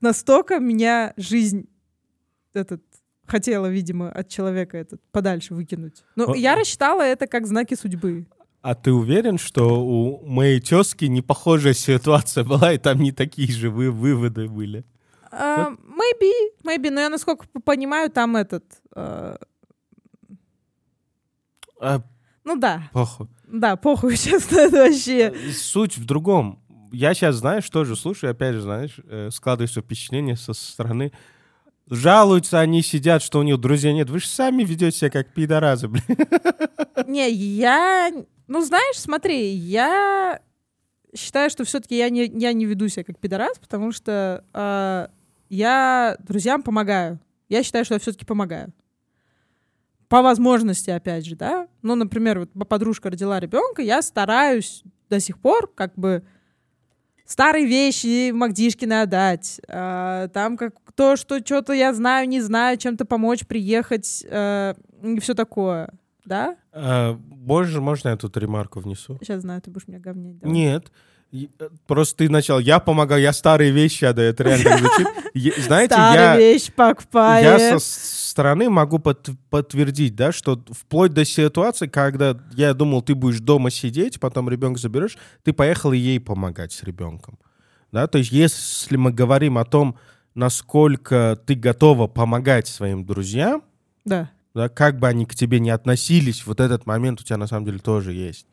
настолько меня жизнь этот хотела, видимо, от человека этот подальше выкинуть. Ну, О- я рассчитала это как знаки судьбы. А ты уверен, что у моей тезки не похожая ситуация была, и там не такие же вы выводы были? А, maybe, maybe, но я, насколько понимаю, там этот... а, А, ну да, похуй. Да, похуй, честно, это вообще. Суть в другом. Я сейчас, знаешь, тоже слушаю, опять же, знаешь, э, складывается впечатление со стороны. Жалуются, они сидят, что у них друзей нет. Вы же сами ведете себя как пидоразы, блин. Не, я... Ну, знаешь, смотри, я считаю, что все-таки я не, я не веду себя как пидорас, потому что а, я друзьям помогаю. Я считаю, что я все-таки помогаю. По возможности, опять же, да. Ну, например, вот подружка родила ребенка, я стараюсь до сих пор как бы старые вещи Магдишкина отдать. а, там как то, что что-то я знаю, не знаю, чем-то помочь, приехать э, и все такое. Да? А, Боже, можно я тут ремарку внесу? Сейчас знаю, ты будешь меня говнять. давай. Нет. Э, Просто ты начал, я помогаю, я старые вещи отдаю. Это реально звучит. Знаете, я... вещи покупает. Я со стороны могу под- подтвердить, да, что вплоть до ситуации, когда я думал, ты будешь дома сидеть, потом ребенка заберешь, ты поехал ей помогать с ребенком. Да, то есть если мы говорим о том, насколько ты готова помогать своим друзьям, Да. да, как бы они к тебе не относились, вот этот момент у тебя на самом деле тоже есть.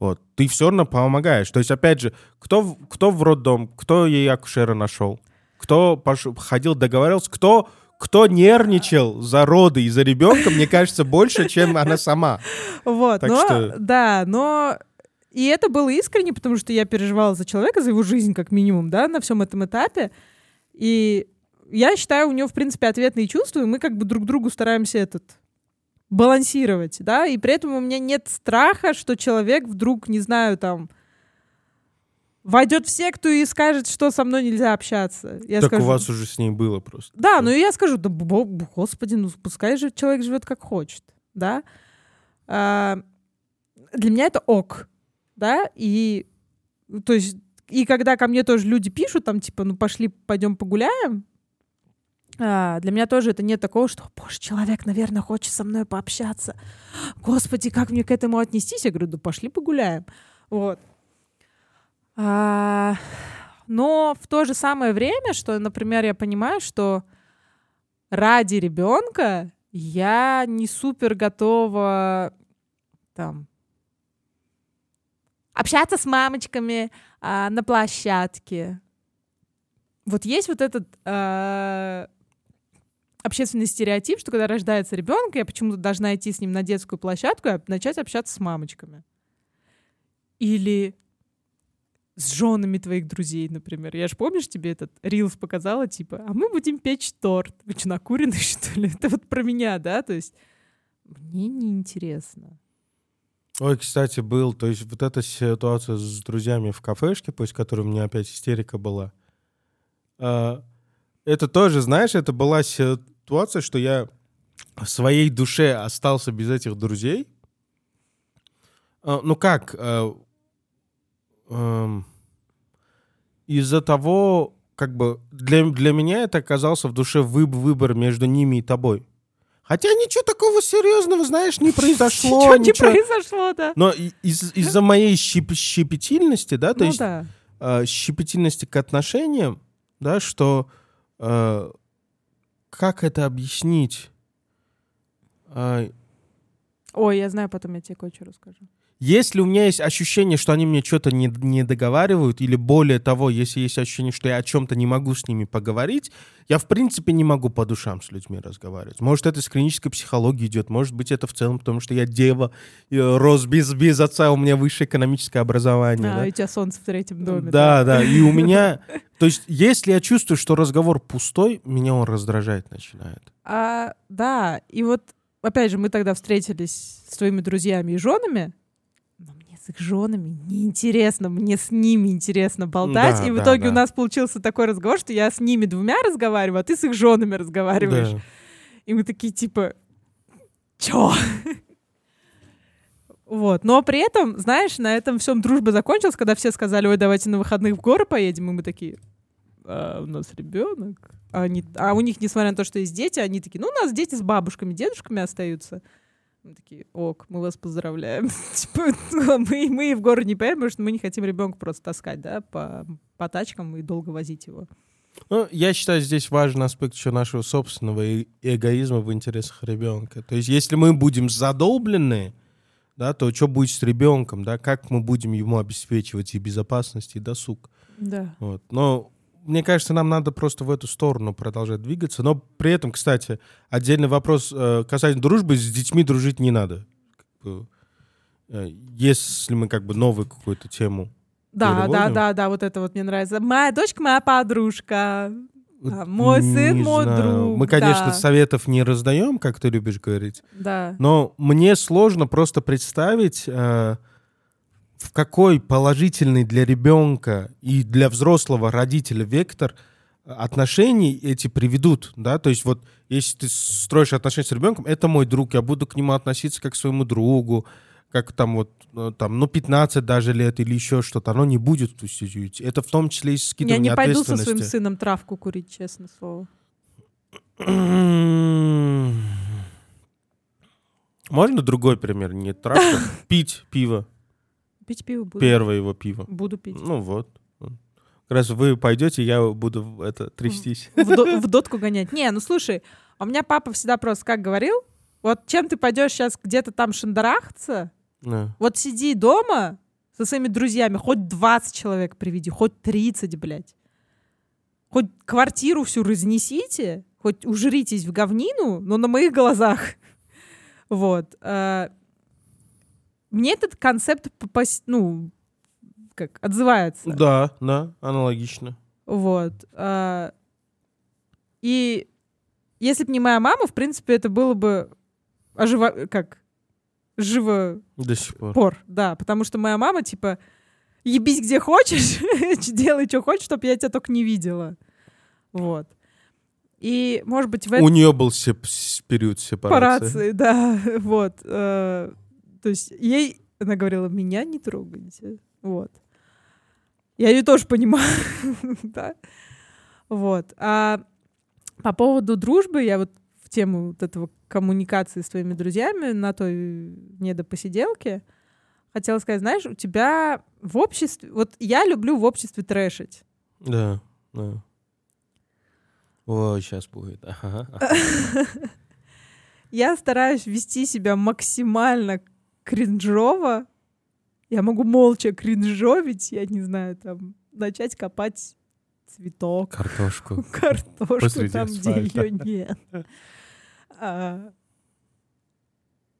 Вот. Ты все равно помогаешь. То есть, опять же, кто, кто в роддом, кто ей акушера нашел, кто пошел, ходил, договаривался, кто, кто нервничал за роды и за ребенка, мне кажется, больше, чем она сама. Вот, Так но, что- да, но и это было искренне, потому что я переживала за человека, за его жизнь, как минимум, да, на всем этом этапе. И я считаю, у него, в принципе, ответные чувства, и мы как бы друг другу стараемся этот балансировать, да, и при этом у меня нет страха, что человек вдруг, не знаю, там, войдет в секту и скажет, что со мной нельзя общаться. Я так скажу, у вас уже с ней было просто. да, ну и я скажу, да, господи, ну пускай же человек живет как хочет, да. А, для меня это ок, да, и то есть и когда ко мне тоже люди пишут, там типа, ну пошли, пойдем погуляем, для меня тоже это нет такого, что, боже, человек, наверное, хочет со мной пообщаться. Господи, как мне к этому отнестись? Я говорю, да пошли погуляем. Вот. А, но в то же самое время, что, например, я понимаю, что ради ребенка я не супер готова там общаться с мамочками а, на площадке. Вот есть вот этот а, общественный стереотип, что когда рождается ребенок, я почему-то должна идти с ним на детскую площадку и начать общаться с мамочками. Или с женами твоих друзей, например. Я же помнишь, тебе этот рилс показала, типа, а мы будем печь торт. Вы что, накурены, что ли? Это вот про меня, да? То есть мне неинтересно. Ой, кстати, был, то есть вот эта ситуация с друзьями в кафешке, после которой у меня опять истерика была, а, это тоже, знаешь, это была ситуация, что я в своей душе остался без этих друзей. А, Ну как, а, эм, из-за того, как бы для, для меня это оказался в душе выб- выбор между ними и тобой. Хотя ничего такого серьезного, знаешь, не произошло. Ничего не произошло, да. но из-за моей щеп- щепетильности, да, то ну есть э, щепетильности к отношениям, да, что э, как это объяснить? А, Ой, я знаю, потом я тебе кое-что расскажу. Если у меня есть ощущение, что они мне что-то не, не договаривают, или более того, если есть ощущение, что я о чем-то не могу с ними поговорить, я в принципе не могу по душам с людьми разговаривать. Может, это с клинической психологией идет, может быть, это в целом, потому что я дева, и рос без, без отца, у меня высшее экономическое образование. А, да? у тебя солнце в третьем доме. Да, да, и у меня... То есть, если я чувствую, что разговор пустой, меня он раздражать начинает. А, да, и вот, опять же, мы тогда встретились с твоими друзьями и женами, с их женами неинтересно, мне с ними интересно болтать, Да, и в да, итоге да. у нас получился такой разговор, что я с ними двумя разговариваю, а ты с их женами разговариваешь. Да. И мы такие, типа, чё? Вот. Но при этом, знаешь, на этом всем дружба закончилась, когда все сказали, ой, давайте на выходных в горы поедем, и мы такие, а, у нас ребенок. А, они, а у них, несмотря на то, что есть дети, они такие, ну, у нас дети с бабушками, дедушками остаются. Мы такие, ок, мы вас поздравляем. Типа, мы, мы в горы не поедем, потому что мы не хотим ребенка просто таскать, да, по, по тачкам и долго возить его. Ну, я считаю, здесь важный аспект еще нашего собственного эгоизма в интересах ребенка. То есть, если мы будем задолблены, да, то что будет с ребенком, да, как мы будем ему обеспечивать и безопасность, и досуг. Да. Вот. Но мне кажется, нам надо просто в эту сторону продолжать двигаться. Но при этом, кстати, отдельный вопрос э, касательно дружбы, с детьми дружить не надо. Э, если мы как бы новую какую-то тему Да, да, да, да, вот это вот мне нравится. Моя дочка, моя подружка. А, мой сын, Не мой знаю. друг, Мы, конечно, да. советов не раздаем, как ты любишь говорить, Да. но мне сложно просто представить, э, в какой положительный для ребенка и для взрослого родителя вектор отношений эти приведут, да, то есть вот если ты строишь отношения с ребенком, это мой друг, я буду к нему относиться как к своему другу, как там вот, э, там, ну, 15 даже лет или еще что-то, оно не будет. То есть, это в том числе и Я скидывание не пойду со своим сыном травку курить, честное слово. Можно другой пример? Не травка. Пить пиво. Пить пиво буду. Первое его пиво. Буду пить. Ну вот. Как раз вы пойдете, я буду это трястись. В, до- в дотку гонять. Не, ну слушай, у меня папа всегда просто как говорил, вот чем ты пойдешь сейчас где-то там шандарахаться, Да. вот сиди дома со своими друзьями, хоть 20 человек приведи, хоть 30, блядь. Хоть квартиру всю разнесите, хоть ужритесь в говнину, но на моих глазах. Вот. Мне этот концепт, попас- ну, как, отзывается. Да, да, аналогично. Вот. а, И если бы не моя мама, в принципе, это было бы оживо... как? Живо До сих пор. пор, да, потому что моя мама, типа, ебись где хочешь, делай, что хочешь, чтобы я тебя только не видела. Вот. И, может быть, в этом У нее был сеп- период сепарации. парации, да, вот. э, То есть ей, она говорила, меня не трогайте, вот. Я ее тоже понимаю, да. Вот. А по поводу дружбы, я вот в тему вот этого коммуникации с твоими друзьями на той недопосиделке хотела сказать, знаешь, у тебя в обществе... Вот я люблю в обществе трэшить. Да, да. Ой, сейчас будет. Ага, ага. Я стараюсь вести себя максимально кринжово. Я могу молча кринжовить, я не знаю, там, начать копать цветок, Картошку. картошку Посреди там, где ее нет. А,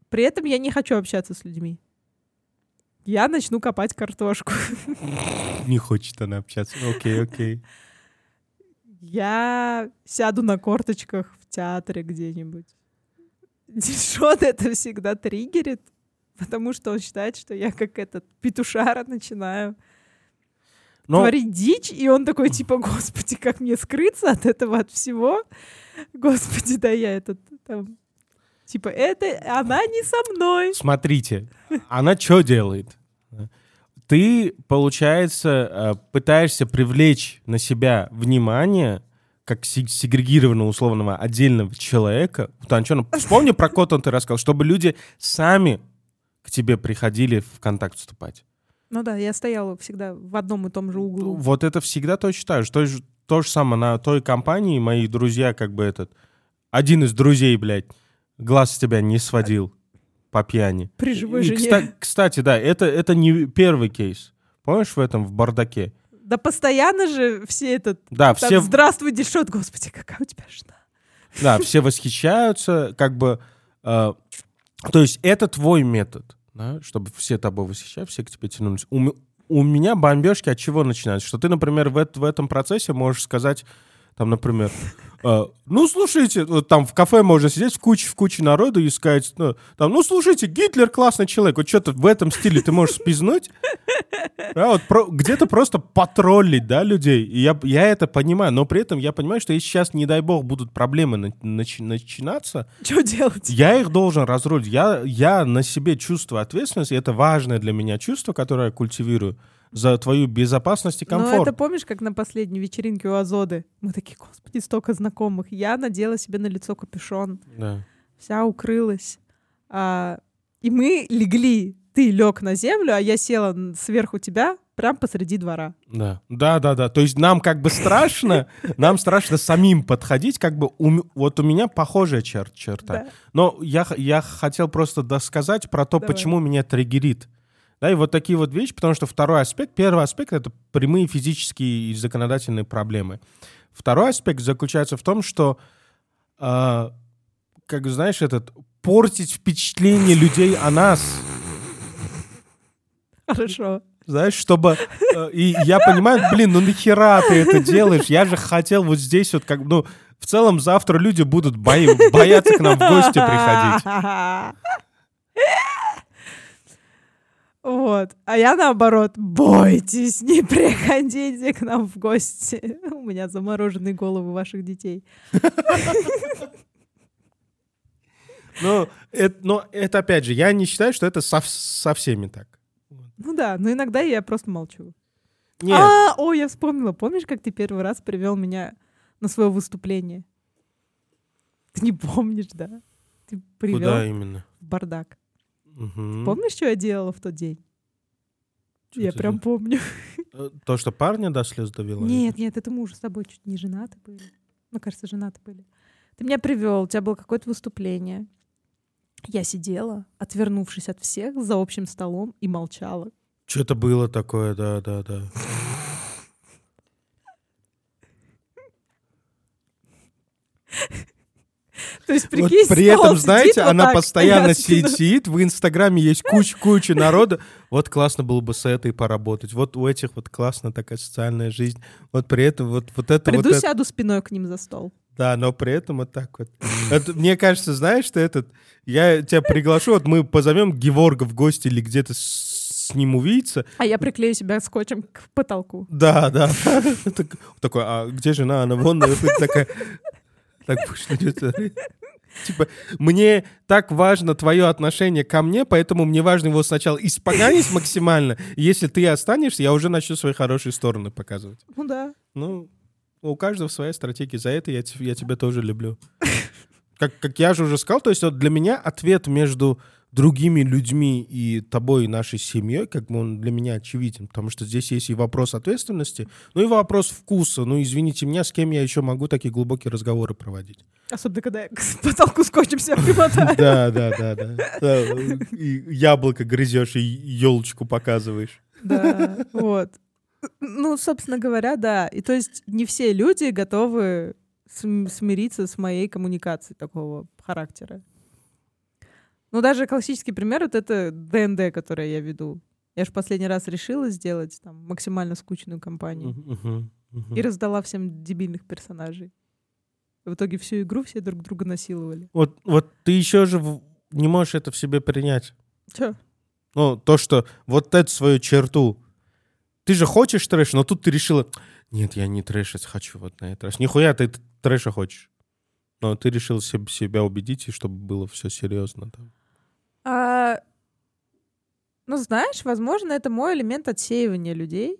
При этом я не хочу общаться с людьми. Я начну копать картошку. Не хочет она общаться. Окей, окей. Я сяду на корточках в театре где-нибудь. Дишон это всегда триггерит, потому что он считает, что я как этот петушара начинаю Но творить дичь, и он такой типа, господи, как мне скрыться от этого, от всего? Господи, да я этот там... Типа, это она не со мной. смотрите, она что делает? Ты, получается, э, пытаешься привлечь на себя внимание как се- сегрегированного условного отдельного человека. Вот, Анчона, вспомни про Коттон ты рассказал, чтобы люди сами к тебе приходили в контакт вступать. Ну да, я стояла всегда в одном и том же углу. Вот это всегда точно так же. То, же. то же самое на той компании мои друзья, как бы этот... Один из друзей, блядь, глаз с тебя не сводил по пьяни. При живой И, жене. кста- кстати, да, это, это не первый кейс. Помнишь в этом, в бардаке? Да постоянно же все этот... Да, там, все, Здравствуй, Дишот, господи, какая у тебя жена. да, все восхищаются, как бы... э, то есть это твой метод, да, чтобы все тобой восхищались, все к тебе тянулись. У, у меня бомбежки от чего начинаются? Что ты, например, в, в этом процессе можешь сказать Там, например, э, ну, слушайте, вот там в кафе можно сидеть в куче, в куче народу и сказать, ну, там, ну, слушайте, Гитлер классный человек, вот что-то в этом стиле ты можешь спизнуть, да, вот про- где-то просто потроллить, да, людей. И я, я это понимаю, но при этом я понимаю, что если сейчас, не дай бог, будут проблемы на- начи- начинаться, Что делать? я их должен разрулить. Я, я на себе чувствую ответственность, и это важное для меня чувство, которое я культивирую за твою безопасность и Ну, комфорт. это помнишь, как на последней вечеринке у Азоды? Мы такие, господи, столько знакомых. Я надела себе на лицо капюшон, Да. вся укрылась. А, и мы легли. Ты лег на землю, а я села сверху тебя, прям посреди двора. Да, да, да, да. То есть нам как бы страшно, нам страшно самим подходить, как бы у вот у меня похожая чер- черта. Да. Но я, я хотел просто досказать про то, Давай. почему меня триггерит. Да, и вот такие вот вещи, потому что второй аспект, первый аспект — это прямые физические и законодательные проблемы. Второй аспект заключается в том, что, а, как знаешь, этот портить впечатление людей о нас — Хорошо. знаешь, чтобы... э, И я понимаю, блин, ну нахера ты это делаешь? Я же хотел вот здесь вот как... Ну, в целом завтра люди будут бои- бояться к нам в гости приходить. Вот. А я наоборот, бойтесь, не приходите к нам в гости. У меня замороженные головы ваших детей. Ну, это, но это опять же, я не считаю, что это со, со всеми так. Ну да, но иногда я просто молчу. Нет, А, о, я вспомнила. Помнишь, как ты первый раз привел меня на свое выступление? Ты не помнишь, да? Ты привел куда именно? в бардак. Мгм. Помнишь, что я делала в тот день? Чё я прям за- помню. Э, То, что парня до слез довела? Нет, нет, это мы уже с тобой чуть не женаты были. Ну, кажется, женаты были. Ты меня привел, у тебя было какое-то выступление. Я сидела, отвернувшись от всех за общим столом и молчала. Что-то было такое, да, да, да. То есть, Вот прикинь, при стол этом, знаете, вот она так, постоянно сидит, сидит, в Инстаграме есть куча-куча народа. Вот классно было бы с этой поработать. Вот у этих вот классно такая социальная жизнь. Вот при этом вот, вот это Приду, вот это. сяду спиной к ним за стол. Да, но при этом вот так вот. Это, мне кажется, знаешь, что этот... Я тебя приглашу, вот мы позовем Геворга в гости или где-то с, ним увидеться. А я приклею себя скотчем к потолку. Да, да. Так- Такой, а где жена? Она вон, такая... Так идет. Типа, мне так важно твое отношение ко мне, поэтому мне важно его сначала испоганить максимально. Если ты останешься, я уже начну свои хорошие стороны показывать. Ну да. Ну, у каждого своя стратегия. За это я, я тебя тоже люблю. Как, как я же уже сказал, то есть вот для меня ответ между другими людьми и тобой, и нашей семьей, как бы он для меня очевиден, потому что здесь есть и вопрос ответственности, ну и вопрос вкуса. Ну, извините меня, с кем я еще могу такие глубокие разговоры проводить? Особенно, когда я к потолку скотчем себя примотаю. Да, да, да, да. Яблоко грызешь и елочку показываешь. Да, вот. Ну, собственно говоря, да. И то есть не все люди готовы см- смириться с моей коммуникацией такого характера. Ну, даже классический пример вот это ДНД, которое я веду. Я же последний раз решила сделать там максимально скучную компанию Мгм, мгм. и раздала всем дебильных персонажей. В итоге всю игру все друг друга насиловали. Вот, вот ты еще же не можешь это в себе принять. Чё? Ну, то, что вот эту свою черту. Ты же хочешь трэш, но тут ты решила, нет, я не трэшить хочу вот на этот раз. Нихуя ты трэша хочешь. Но ты решил себ- себя убедить, и чтобы было все серьезно. да. Ну, знаешь, возможно, это мой элемент отсеивания людей.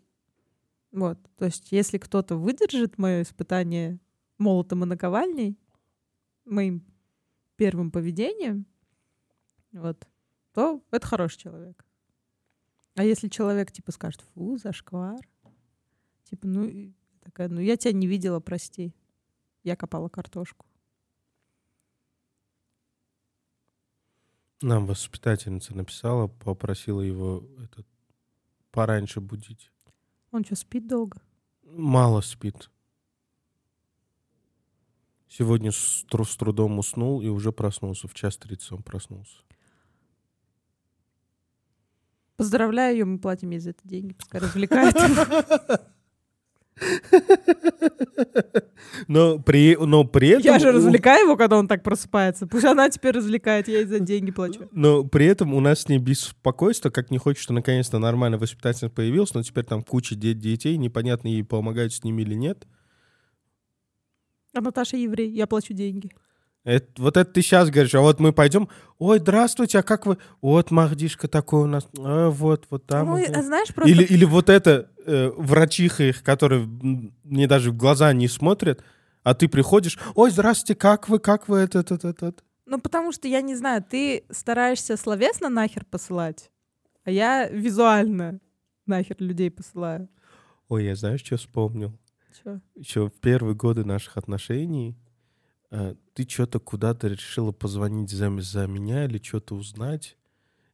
Вот. То есть, если кто-то выдержит мое испытание молотом и наковальней, моим первым поведением, вот, то это хороший человек. А если человек, типа, скажет, фу, зашквар, типа, ну, такая, ну, я тебя не видела, прости. Я копала картошку. Нам воспитательница написала, попросила его этот, пораньше будить. Он что, спит долго? Мало спит. Сегодня с, тру- с трудом уснул и уже проснулся. В час тридцать он проснулся. Поздравляю ее, мы платим ей за это деньги, пускай развлекает. Но при, но при этом... Я же развлекаю его, когда он так просыпается. Пусть она теперь развлекает, я ей за деньги плачу. Но при этом у нас с ней беспокойство, как не хочет, что наконец-то нормальный воспитатель появился, но теперь там куча де- детей, непонятно, ей помогают с ними или нет. А Наташа еврей, я плачу деньги. Это- вот это ты сейчас говоришь, а вот мы пойдем, ой, здравствуйте, а как вы? Вот Махдишка такой у нас, а, вот, вот там. Ой, вот, а знаешь, просто... Или, или вот это э, врачиха их, которые мне даже в глаза не смотрят, а ты приходишь, ой, здравствуйте, как вы, как вы, это, это, это, это. Ну, потому что, я не знаю, ты стараешься словесно нахер посылать, а я визуально нахер людей посылаю. Ой, я знаешь, что вспомнил? Чё? Еще в первые годы наших отношений э, ты что-то куда-то решила позвонить за, за меня или что-то узнать.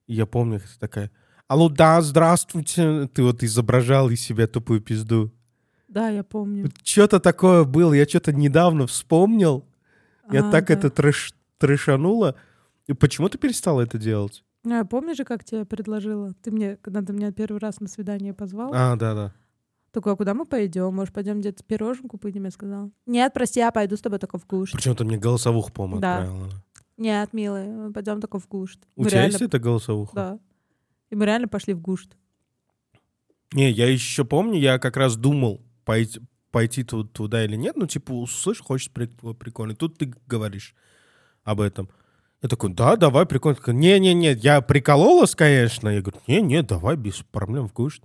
И я помню, как ты такая, алло, да, здравствуйте. Ты вот изображал из себя тупую пизду. Да, я помню. Что-то такое было, я что-то недавно вспомнил. Я А, так да. это трэш, трэшанула. И почему ты перестала это делать? А, помнишь же, как тебе предложила? Ты мне, когда ты меня первый раз на свидание позвал, А, да-да. такой, а куда мы пойдем? Может, пойдем где-то пироженку поедим? Я сказала, нет, прости, я пойду с тобой только в кушать. Причем ты мне голосовуху, по-моему, Да. отправила. Нет, милый, пойдем только в гушт. У Мы тебя реально- есть эта голосовуха? Да. И мы реально пошли в гушт. Не, я еще помню, я как раз думал пойти, пойти ту- туда или нет. Ну, типа, услышь, хочешь прик- прикольно. Тут ты говоришь об этом. Я такой, да, давай, прикольно. Не-не-не, я прикололась, конечно. Я говорю, не-не, давай, без проблем, в кушать.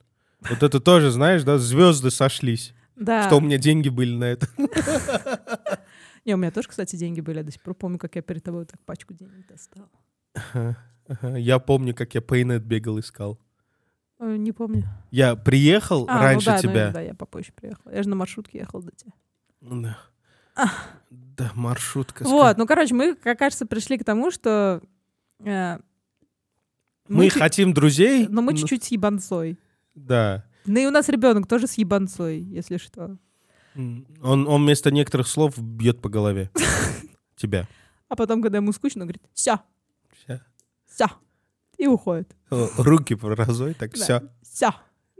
Вот это тоже, знаешь, да, звезды сошлись. Да. Что у меня деньги были на это. Не, у меня тоже, кстати, деньги были. Я до сих пор помню, как я перед тобой так пачку денег достала. Ага, Я помню, как я Paynет бегал, искал. Ой, не помню. Я приехал А, раньше ну да, ну, тебя. да, я попозже приехала. Я же на маршрутке ехала до тебя. Да. Да, маршрутка. Вот, ну, короче, мы, как кажется, пришли к тому, что... э, Мы чуть- хотим друзей. Но мы ну, чуть-чуть с ебанцой. Да. Ну и у нас ребенок тоже с ебанцой, если что. М, Он, он вместо некоторых слов бьет по голове. Тебя. А потом, когда ему скучно, он говорит, все. Все. И уходит. Руки разой, так все. Все.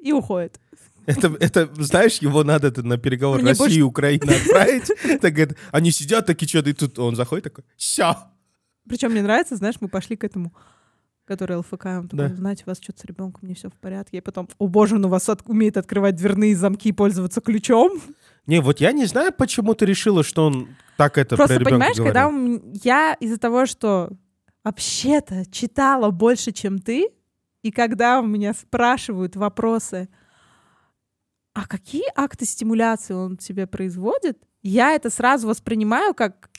И уходит. Это, это, знаешь, его надо это на переговор Мне России больше- и Украины отправить. Так это, они сидят такие что-то, и тут он заходит такой, все. Причем мне нравится, знаешь, мы пошли к этому, который ЛФК, он такой, Да. знаете, у вас что-то с ребенком не все в порядке. И потом, о боже, у вас от- умеет открывать дверные замки и пользоваться ключом. Не, вот я не знаю, почему ты решила, что он так это Просто про понимаешь, когда говорил. у м- я из-за того, что вообще-то читала больше, чем ты, и когда у меня спрашивают вопросы, а какие акты стимуляции он тебе производит, я это сразу воспринимаю как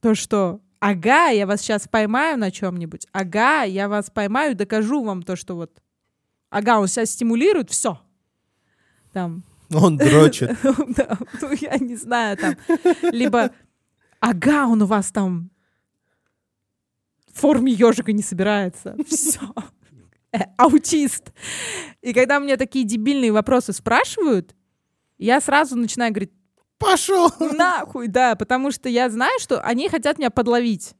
то, что ага, я вас сейчас поймаю на чем-нибудь, ага, я вас поймаю докажу вам то, что вот ага, он себя стимулирует, все. Там, Он дрочит. ну, я не знаю, там, либо, ага, он у вас там в форме ежика не собирается. Все. Аутист. И когда мне такие дебильные вопросы спрашивают, я сразу начинаю говорить, Пошел. нахуй, да, потому что я знаю, что они хотят меня подловить.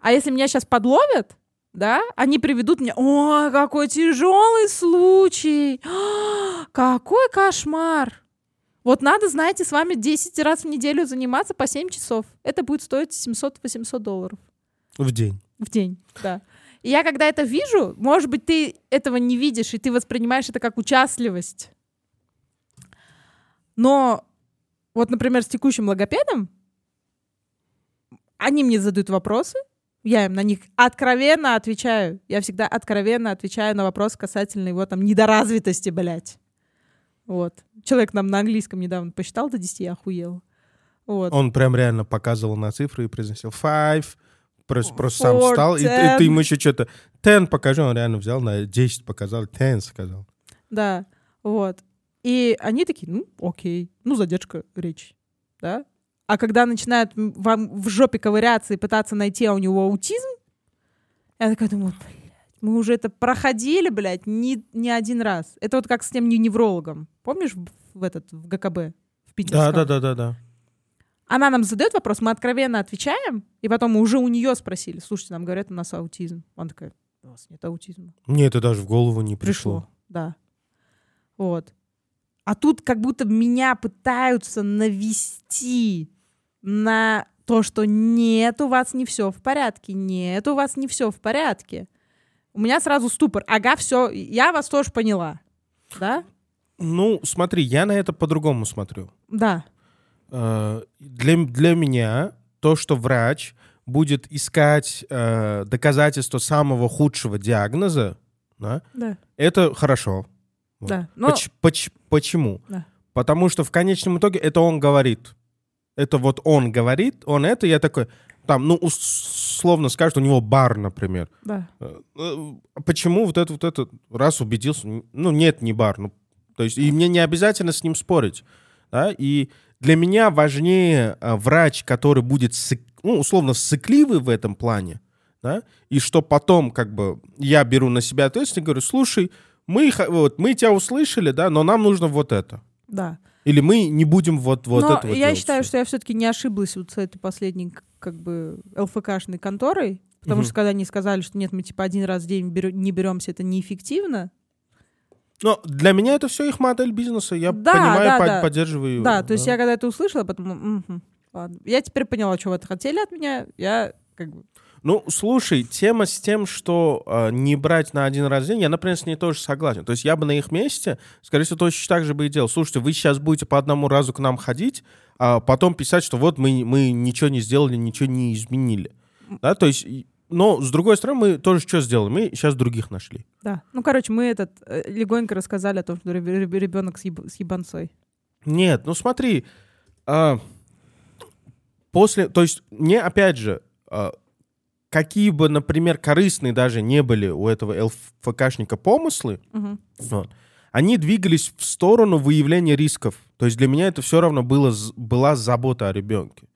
А если меня сейчас подловят, да, они приведут меня, о, какой тяжелый случай, какой кошмар. Вот надо, знаете, с вами 10 раз в неделю заниматься по 7 часов. Это будет стоить 700-800 долларов В день. в день, да. И я когда это вижу, может быть, ты этого не видишь, и ты воспринимаешь это как участливость. Но вот, например, с текущим логопедом, они мне задают вопросы, я им на них откровенно отвечаю. Я всегда откровенно отвечаю на вопрос касательно его там недоразвитости, блядь. Вот. Человек нам на английском недавно посчитал до 10 и охуел. Вот. Он прям реально показывал на цифры и произносил five. Просто, просто сам встал. И, ты- ten. ты ему еще что-то ten покажи. Он реально взял на 10 показал. Ten сказал. Да, вот. И они такие, ну, окей, ну, задержка речи, да? А когда начинают вам в жопе ковыряться и пытаться найти, а у него аутизм, я такая думаю, мы уже это проходили, блядь, не, не один раз. Это вот как с тем не- неврологом. Помнишь в, в этот, в ГКБ? В Питерском? Да, да, да, да, да. Она нам задает вопрос, мы откровенно отвечаем, и потом мы уже у нее спросили, слушайте, нам говорят, у нас аутизм. Она такая, у вас нет аутизма. Мне это даже в голову не пришло. Пришло, да. Вот. А тут как будто меня пытаются навести на то, что нет, у вас не все в порядке, нет, у вас не все в порядке. У меня сразу ступор. Ага, все, я вас тоже поняла. Да? Ну, смотри, я на это по-другому смотрю. Да. Э, Для, для меня то, что врач будет искать э, доказательства самого худшего диагноза, да, Да. это хорошо. Вот. Да. Но, Поч- поч- почему? Да. Потому что в конечном итоге это он говорит. Это вот он говорит, он это, я такой, там, ну, условно скажет, у него бар, например. да. Э, э, Почему вот это, вот это, раз убедился, ну, нет, не бар. Ну, то есть, и мне не обязательно с ним спорить. Да? И для меня важнее а, врач, который будет, ну, условно, сыкливый в этом плане, да? и что потом, как бы, я беру на себя ответственность и говорю, слушай, мы, вот, мы тебя услышали, да, но нам нужно вот это. Да. Или мы не будем вот, вот Но это вот я делать считаю, что я все-таки не ошиблась вот с этой последней как бы ЛФКшной конторой, потому Мгм. что когда они сказали, что нет, мы типа один раз в день берё- не беремся, это неэффективно. Но для меня это все их модель бизнеса. Я Да, понимаю, да, под- да. поддерживаю. его, Да, то есть я когда это услышала, потом, мгм, ладно. я теперь поняла, что вы хотели от меня, я как бы Ну, слушай, тема с тем, что э, не брать на один раз в день, я, например, с ней тоже согласен. То есть я бы на их месте, скорее всего, точно так же бы и делал. Слушайте, вы сейчас будете по одному разу к нам ходить, а потом писать, что вот мы, мы ничего не сделали, ничего не изменили. Да, то есть, но, с другой стороны, мы тоже что сделали? Мы сейчас других нашли. Да. Ну, короче, мы этот э, легонько рассказали о том, что ребенок с, еб- с ебанцой. Нет, ну смотри, а, после, то есть мне опять же, а, какие бы, например, корыстные даже не были у этого ЛФКшника помыслы, Мгм. вот, они двигались в сторону выявления рисков. То есть для меня это все равно было, была забота о ребенке.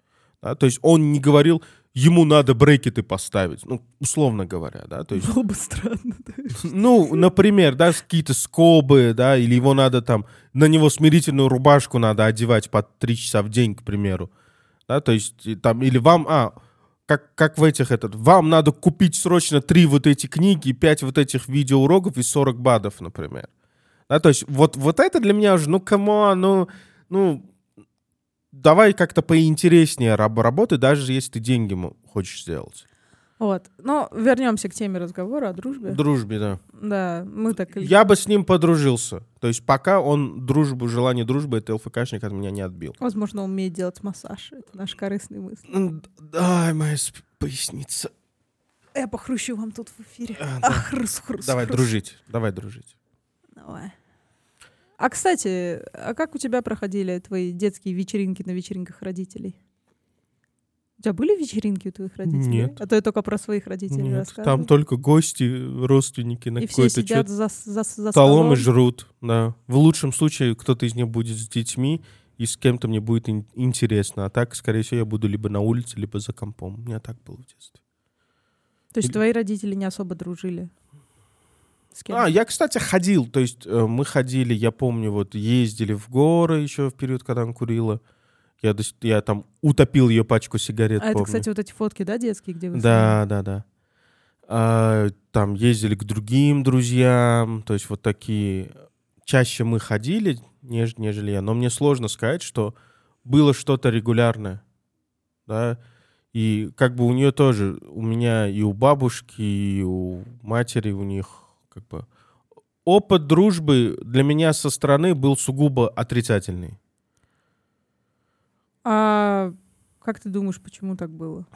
Да? То есть он не говорил, ему надо брекеты поставить, ну, условно говоря, да, то есть Было бы странно. да. ну, например, да, какие-то скобы, да, или его надо там, на него смирительную рубашку надо одевать по три часа в день, к примеру. Да, то есть там, или вам, а, как, как в этих, этот, вам надо купить срочно три вот эти книги, пять вот этих видеоуроков и 40 бадов, например. Да, то есть вот, вот это для меня уже, ну, come on, ну, ну, давай как-то поинтереснее раб- работай, даже если ты деньги хочешь сделать. Вот. Но вернемся к теме разговора о дружбе. Дружбе, да. Да, мы так... Я бы с ним подружился. То есть пока он дружбу, желание дружбы, это ЛФКшник от меня не отбил. Возможно, он умеет делать массаж. Это наш корыстный мысль. Ай, моя поясница. Я похрущу вам тут в эфире. А, да. Ах, хрус, хрус, Давай хрус. дружить, давай дружить. Давай. А, кстати, а как у тебя проходили твои детские вечеринки на вечеринках родителей? У тебя были вечеринки у твоих родителей? Нет. А то я только про своих родителей Нет, рассказываю. там только гости, родственники на И все какой-то сидят за, за, за столом столом. и жрут. Да. В лучшем случае кто-то из них будет с детьми, и с кем-то мне будет ин- интересно. А так, скорее всего, я буду либо на улице, либо за компом. У меня так было в детстве. То есть Или- твои родители не особо дружили? С кем? А, я, кстати, ходил. То есть э, мы ходили, я помню, вот ездили в горы еще в период, когда он курила. Я, я там утопил ее пачку сигарет, А это, помню. кстати, вот эти фотки, да, детские, где вы? Да, да, да. А, там ездили к другим друзьям, то есть вот такие. Чаще мы ходили, неж- нежели я. Но мне сложно сказать, что было что-то регулярное, да. И как бы у нее тоже, у меня и у бабушки, и у матери у них как бы опыт дружбы для меня со стороны был сугубо отрицательный. А как ты думаешь, почему так было?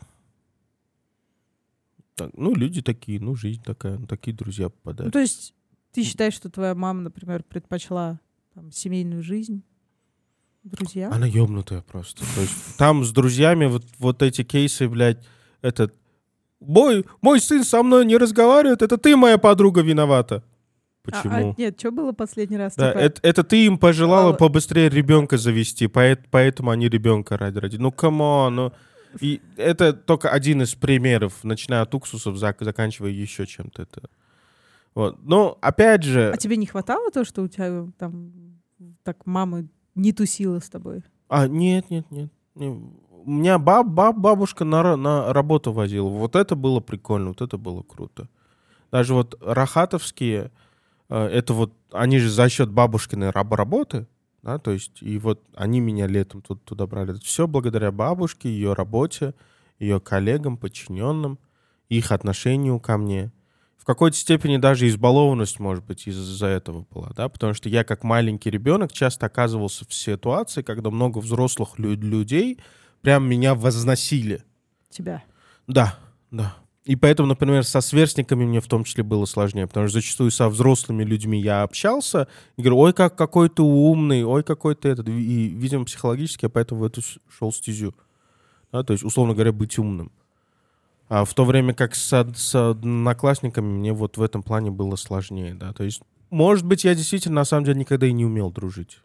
Так, ну, люди такие, ну, жизнь такая, ну, такие друзья Ну, попадают. то есть ты считаешь, что твоя мама, например, предпочла там, семейную жизнь? Друзья? Она ёбнутая просто. То есть там с друзьями вот, вот эти кейсы, блядь, этот... Мой, мой сын со мной не разговаривает, это ты, моя подруга, виновата. А- Почему? а, нет, что было последний раз? да, Типа, это, это ты им пожелала Мало- побыстрее ребенка завести, поэт- поэтому они ребенка ради ради. Ну, come on, ну... И это только один из примеров, начиная от уксусов, зак- заканчивая еще чем-то. Это... Вот. Но, опять же... А тебе не хватало то, что у тебя там так мама не тусила с тобой? А, нет, нет, нет. Не, У меня баб, баб, бабушка на, на работу возила. Вот это было прикольно, вот это было круто. Даже вот рахатовские, э, это вот, они же за счет бабушкиной раб- работы, Да, то есть, и вот они меня летом тут, туда брали. Все благодаря бабушке, ее работе, ее коллегам, подчиненным, их отношению ко мне. В какой-то степени даже избалованность, может быть, из-за этого была, да, потому что я как маленький ребенок часто оказывался в ситуации, когда много взрослых лю- людей прям меня возносили. Тебя. Да, да. И поэтому, например, со сверстниками мне в том числе было сложнее, потому что зачастую со взрослыми людьми я общался и говорю, ой, как какой ты умный, ой, какой ты этот. И, видимо, психологически я поэтому в эту шел стезю. Да, то есть, условно говоря, быть умным. А в то время как с, с одноклассниками мне вот в этом плане было сложнее, да. То есть, может быть, я действительно на самом деле никогда и не умел дружить.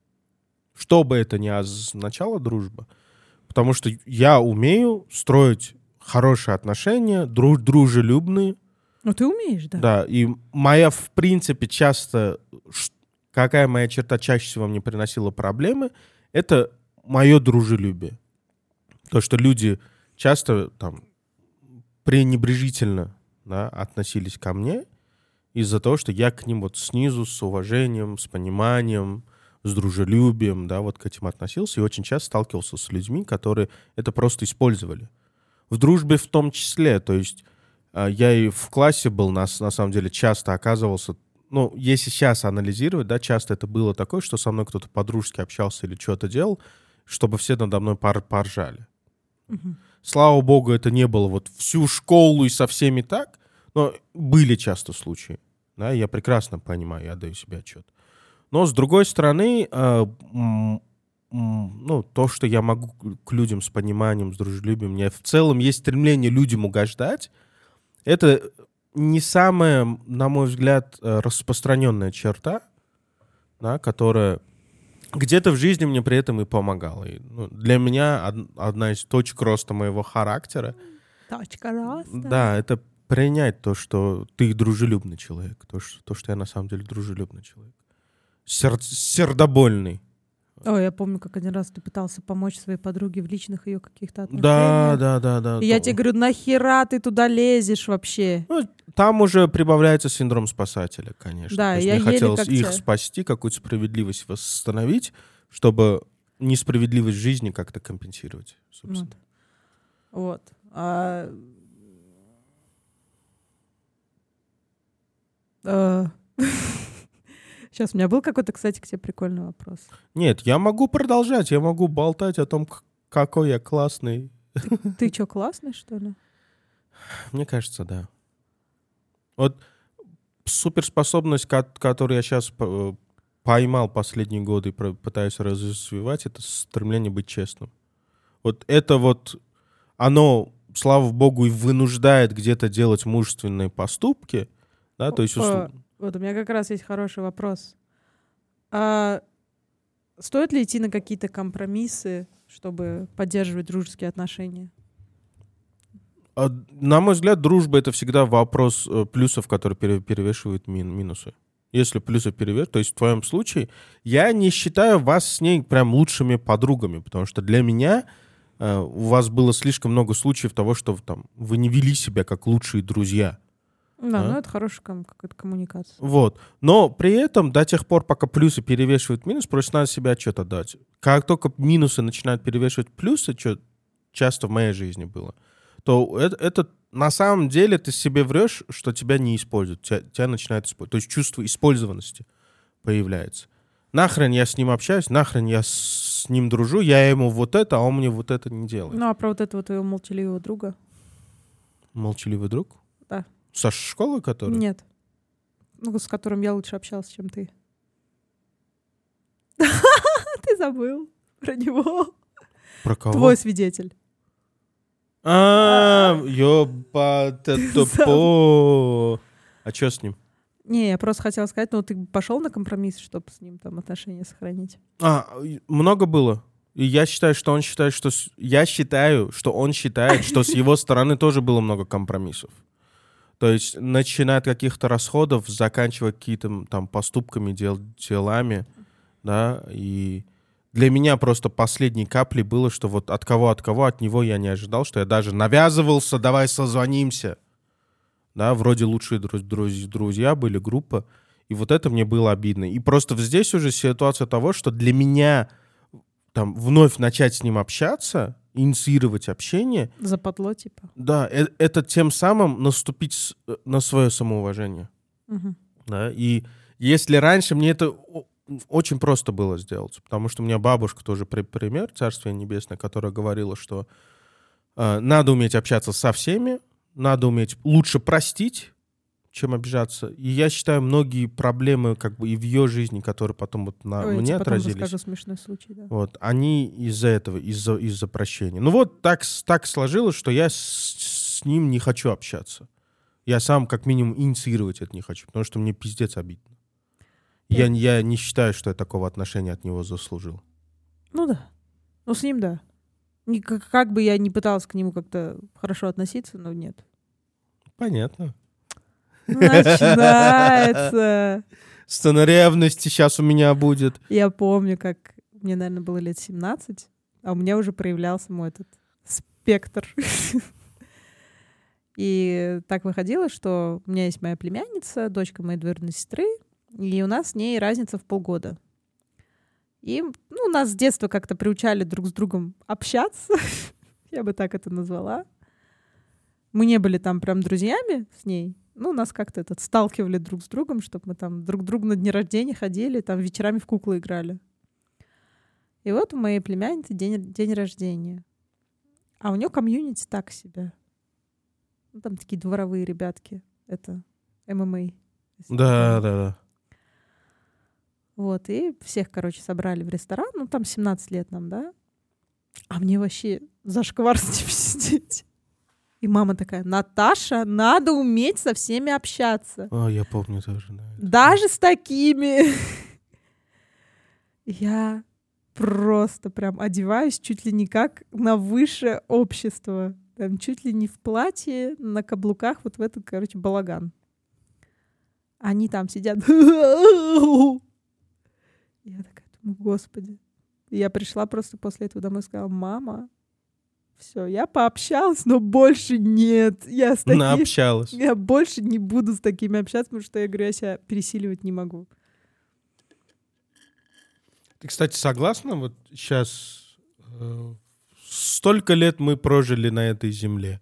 Что бы это ни означало дружба. Потому что я умею строить хорошие отношения, дру- дружелюбные, Ну, ты умеешь, да. да, и моя, в принципе, часто, какая моя черта чаще всего мне приносила проблемы, это мое дружелюбие. То, что люди часто там пренебрежительно да, относились ко мне из-за того, что я к ним вот снизу с уважением, с пониманием, с дружелюбием, да, вот к этим относился, и очень часто сталкивался с людьми, которые это просто использовали. В дружбе в том числе, то есть а, я и в классе был, на, на самом деле, часто оказывался, ну, если сейчас анализировать, да, часто это было такое, что со мной кто-то по-дружески общался или что-то делал, чтобы все надо мной пор поржали. Мгм. Слава богу, это не было вот всю школу и со всеми так, но были часто случаи. Да, я прекрасно понимаю, я даю себе отчет. Но с другой стороны, э, ну, то, что я могу к- людям с пониманием, с дружелюбием, меня в целом есть стремление людям угождать, это не самая, на мой взгляд, э, распространенная черта, да, которая где-то в жизни мне при этом и помогала. И, ну, для меня од- одна из точек роста моего характера, Точка раз. да, это принять то, что ты дружелюбный человек, то, что, то, что я на самом деле дружелюбный человек. Сер- сердобольный. Ой, я помню, как один раз ты пытался помочь своей подруге в личных ее каких-то отношениях. Да, да, да, да. И я тебе говорю, нахера ты туда лезешь вообще? Ну, там уже прибавляется синдром спасателя, конечно. Да, я мне хотелось их те. спасти, какую-то справедливость восстановить, чтобы несправедливость жизни как-то компенсировать, собственно. Вот. Вот. А... Сейчас, у меня был какой-то, кстати, к тебе прикольный вопрос. Нет, я могу продолжать, я могу болтать о том, какой я классный. Ты что, классный, что ли? Мне кажется, да. Вот суперспособность, ко- которую я сейчас поймал последние годы и пытаюсь развивать, это стремление быть честным. Вот это вот, оно, слава богу, и вынуждает где-то делать мужественные поступки, да, то есть... Услов- Вот у меня как раз есть хороший вопрос. А стоит ли идти на какие-то компромиссы, чтобы поддерживать дружеские отношения? А, На мой взгляд, дружба — это всегда вопрос э, плюсов, которые пере- перевешивают мин- минусы. Если плюсы перевешивают, то есть в твоем случае, я не считаю вас с ней прям лучшими подругами, потому что для меня э, у вас было слишком много случаев того, что там, вы не вели себя как лучшие друзья. Да, А? ну это хорошая ком- какая-то коммуникация. Вот. Но при этом до тех пор, пока плюсы перевешивают минус, просто надо себе отчет отдать. Как только минусы начинают перевешивать плюсы, что часто в моей жизни было, то это, это на самом деле ты себе врешь, что тебя не используют. Тебя, тебя начинают использовать. То есть чувство использованности появляется. Нахрен я с ним общаюсь, нахрен я с ним дружу, я ему вот это, а он мне вот это не делает. Ну а про вот этого твоего молчаливого друга? Молчаливый друг? Да. Со школы, который? Нет. Ну, с которым я лучше общалась, чем ты. Ты забыл про него. Про кого? Твой свидетель. А, ёбать, это по. А что с ним? Не, я просто хотела сказать, ну ты пошел на компромисс, чтобы с ним там отношения сохранить. А, много было. И я считаю, что он считает, что... с- Я считаю, что он считает, что с его стороны тоже было много компромиссов. То есть, начиная от каких-то расходов, заканчивая какими-то там поступками, дел, делами, да, и для меня просто последней каплей было, что вот от кого, от кого, от него я не ожидал, что я даже навязывался, давай созвонимся. Да, вроде лучшие друз- друзья были, группа. И вот это мне было обидно. И просто здесь уже ситуация того, что для меня там вновь начать с ним общаться, инициировать общение, Западло, типа. да, э- это тем самым наступить э, на свое самоуважение. Мгм. Да? И если раньше мне это очень просто было сделать, потому что у меня бабушка тоже при- пример, Царствие Небесное, которая говорила, что э, надо уметь общаться со всеми, надо уметь лучше простить, чем обижаться. И я считаю, многие проблемы как бы и в ее жизни, которые потом вот на Ой, мне потом отразились, расскажу смешной случай, да. вот, они из-за этого, из-за из прощения. Ну вот так, так сложилось, что я с, с ним не хочу общаться. Я сам как минимум инициировать это не хочу, потому что мне пиздец обидно. Я, я не считаю, что я такого отношения от него заслужил. Ну да. Ну с ним да. Как, как бы я ни пыталась к нему как-то хорошо относиться, но нет. Понятно. Начинается. Сцена ревности сейчас у меня будет. Я помню, как мне, наверное, было лет 17, а у меня уже проявлялся мой этот спектр. И так выходило, что у меня есть моя племянница, дочка моей двоюродной сестры, и у нас с ней разница в полгода. И ну, нас с детства как-то приучали друг с другом общаться, я бы так это назвала. Мы не были там прям друзьями с ней, ну, нас как-то этот сталкивали друг с другом, чтобы мы там друг другу на дни рождения ходили, там вечерами в куклы играли. И вот у моей племянницы день, день рождения. А у нее комьюнити так себе. Ну, там такие дворовые ребятки. Это ММА. Да, да, да. Вот, и всех, короче, собрали в ресторан. Ну, там 17 лет нам, да? А мне вообще зашквар с ними сидеть. И мама такая, Наташа, надо уметь со всеми общаться. О, я помню тоже. да. Даже с такими. Я просто прям одеваюсь чуть ли не как на высшее общество. Там чуть ли не в платье, на каблуках, вот в этот, короче, балаган. Они там сидят. Я такая думаю, господи. Я пришла просто после этого домой и сказала, мама, все, я пообщалась, но больше нет. Я с такими... Наобщалась. Я больше не буду с такими общаться, потому что я говорю, я себя пересиливать не могу. Ты, кстати, согласна? Вот сейчас столько лет мы прожили на этой земле.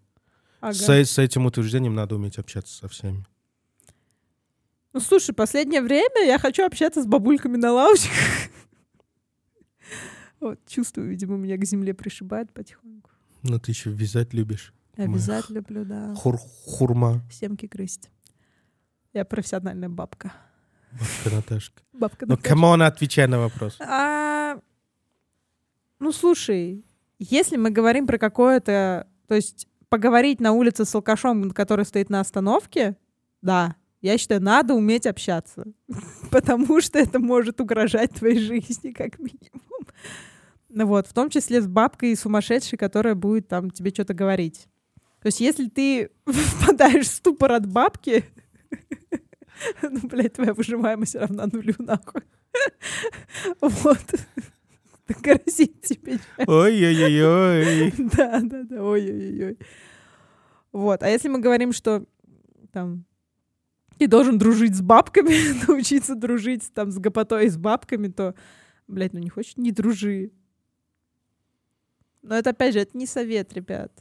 Ага. С, с этим утверждением надо уметь общаться со всеми. Ну, слушай, последнее время я хочу общаться с бабульками на лавочках. Вот, чувствую, видимо, меня к земле пришибает потихоньку. Но ты еще вязать любишь. Обязательно люблю, да. Хур, хурма, Семки грызть. Я профессиональная бабка. бабка Наташка. Бабка Ну, Наташа. come on, отвечай на вопрос. А, ну, слушай, если мы говорим про какое-то... То есть поговорить на улице с алкашом, который стоит на остановке, да, я считаю, надо уметь общаться. Потому что это может угрожать твоей жизни, как минимум. Ну вот, в том числе с бабкой сумасшедшей, которая будет там тебе что-то говорить. То есть если ты впадаешь в ступор от бабки, ну, блядь, твоя выживаемость все равно нулю, нахуй. Вот. Грозит тебе. Ой-ой-ой. Да, да, да, ой-ой-ой. Вот. А если мы говорим, что там ты должен дружить с бабками, научиться дружить там с гопотой и с бабками, то, блядь, ну не хочешь, не дружи. Но это, опять же, это не совет, ребят.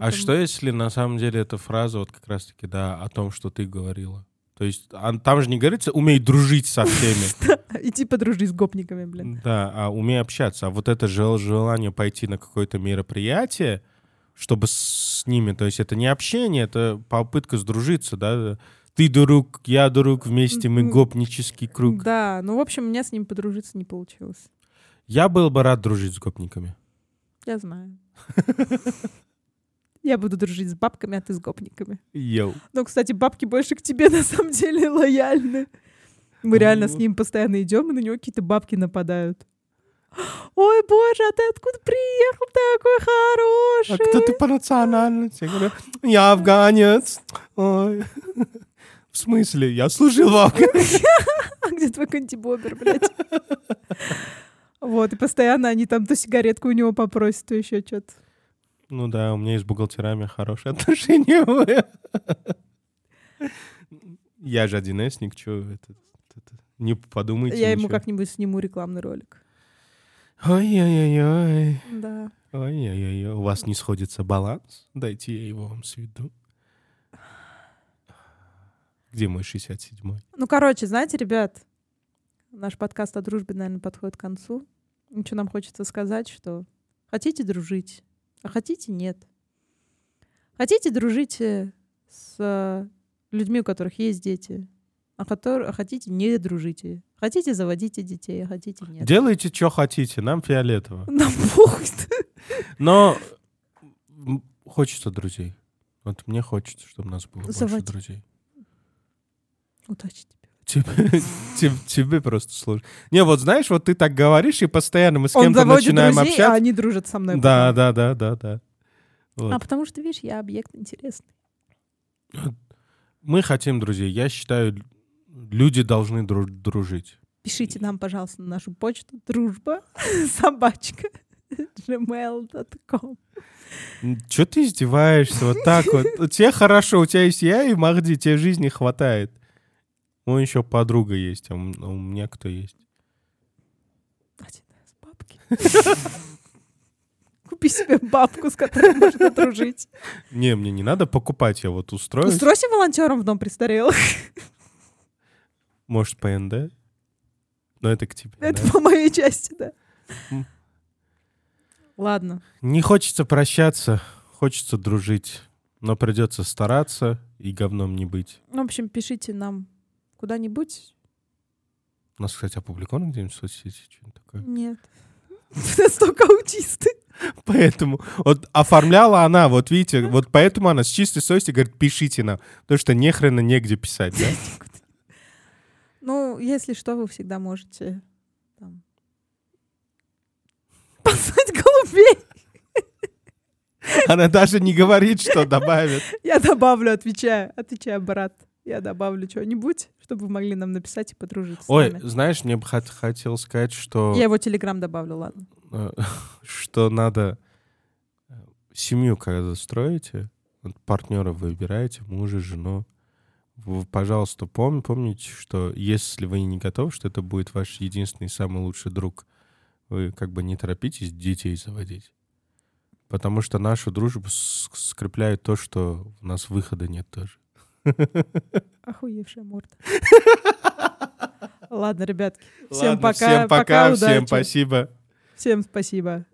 А Это что если на самом деле эта фраза вот как раз-таки, да, о том, что ты говорила? То есть а там же не говорится «умей дружить со всеми». Иди подружи с гопниками, блин. Да, а умей общаться. А вот это жел- желание пойти на какое-то мероприятие, чтобы с ними, то есть это не общение, это попытка сдружиться, да. Ты друг, я друг, вместе мы М. гопнический круг. Да, ну, в общем, у меня с ним подружиться не получилось. Я был бы рад дружить с гопниками. Я знаю. Я буду дружить с бабками, а ты с гопниками. Йоу. Ну, кстати, бабки больше к тебе на самом деле лояльны. Мы реально с Ну. ним постоянно идем, и на него какие-то бабки нападают. Ой, боже, а ты откуда приехал такой А хороший? кто ты по национальности? Я говорю, я афганец. Ой. В смысле? Я служил в Афганистане. А где твой кантибобер, блядь? Вот, и постоянно они там то сигаретку у него попросят, то еще что-то. Ну да, у меня и с бухгалтерами хорошие отношения. Я же 1Сник, что это? Не подумайте Я ему ничего. как-нибудь сниму рекламный ролик. Ой-ой-ой. Да. Ой-ой-ой. У вас не сходится баланс? Дайте я его вам сведу. Где мой 67-й? Ну, короче, знаете, ребят, наш подкаст о дружбе, наверное, подходит к концу. Ничего нам хочется сказать, что хотите дружить, а хотите нет. Хотите дружите с э, людьми, у которых есть дети, а, а хотите не дружите. Хотите заводите детей, а хотите нет. Делайте, что хотите, нам фиолетово. Нам похуй. Но хочется друзей. Вот мне хочется, чтобы у нас было больше Заводи. друзей. Удачи тебе. Тебе, тебе, тебе просто сложно. Не, вот знаешь, вот ты так говоришь, и постоянно мы с Он кем-то заводит начинаем друзей, а общаться. они дружат со мной. Да, потом. да, да, да, да. Вот. А потому что, видишь, я объект интересный. Мы хотим друзей. Я считаю, люди должны дру- дружить. Пишите нам, пожалуйста, на нашу почту дружба собачка gmail.com. Че ты издеваешься вот так вот? У тебя хорошо, у тебя есть я и Махди, тебе жизни хватает. У еще подруга есть, а у а у меня кто есть? Один раз бабки. Купи себе бабку, с которой можно дружить. Не, мне не надо покупать, я вот устрою. Устройся волонтером в дом престарелых. Может, ПНД? Но это к тебе. Это да? по моей части, да. Ладно. Не хочется прощаться, хочется дружить. Но придется стараться и говном не быть. В общем, пишите нам куда-нибудь. У нас, кстати, опубликовано где-нибудь в соцсети что-нибудь такое. Нет. Настолько аутисты. Поэтому вот оформляла она, вот видите, вот поэтому она с чистой совестью говорит, пишите нам, потому что нехрена негде писать, да? Ну, если что, вы всегда можете там, послать голубей. Она даже не говорит, что добавит. Я добавлю, отвечаю. Отвечаю, брат. Я добавлю что-нибудь, чтобы вы могли нам написать и подружиться с Ой, знаешь, мне бы хот- хотел сказать, что, Я его телеграм добавлю, ладно. э, что надо э, семью, когда строите, партнера выбираете, мужа, жену, вы, пожалуйста, пом- помните, что если вы не готовы, что это будет ваш единственный самый лучший друг, вы как бы не торопитесь детей заводить. Потому что нашу дружбу скрепляет то, что у нас выхода нет тоже. Охуевшая морда. Ладно, ребятки. Всем Ладно, пока. всем пока, всем удачи. спасибо. Всем спасибо.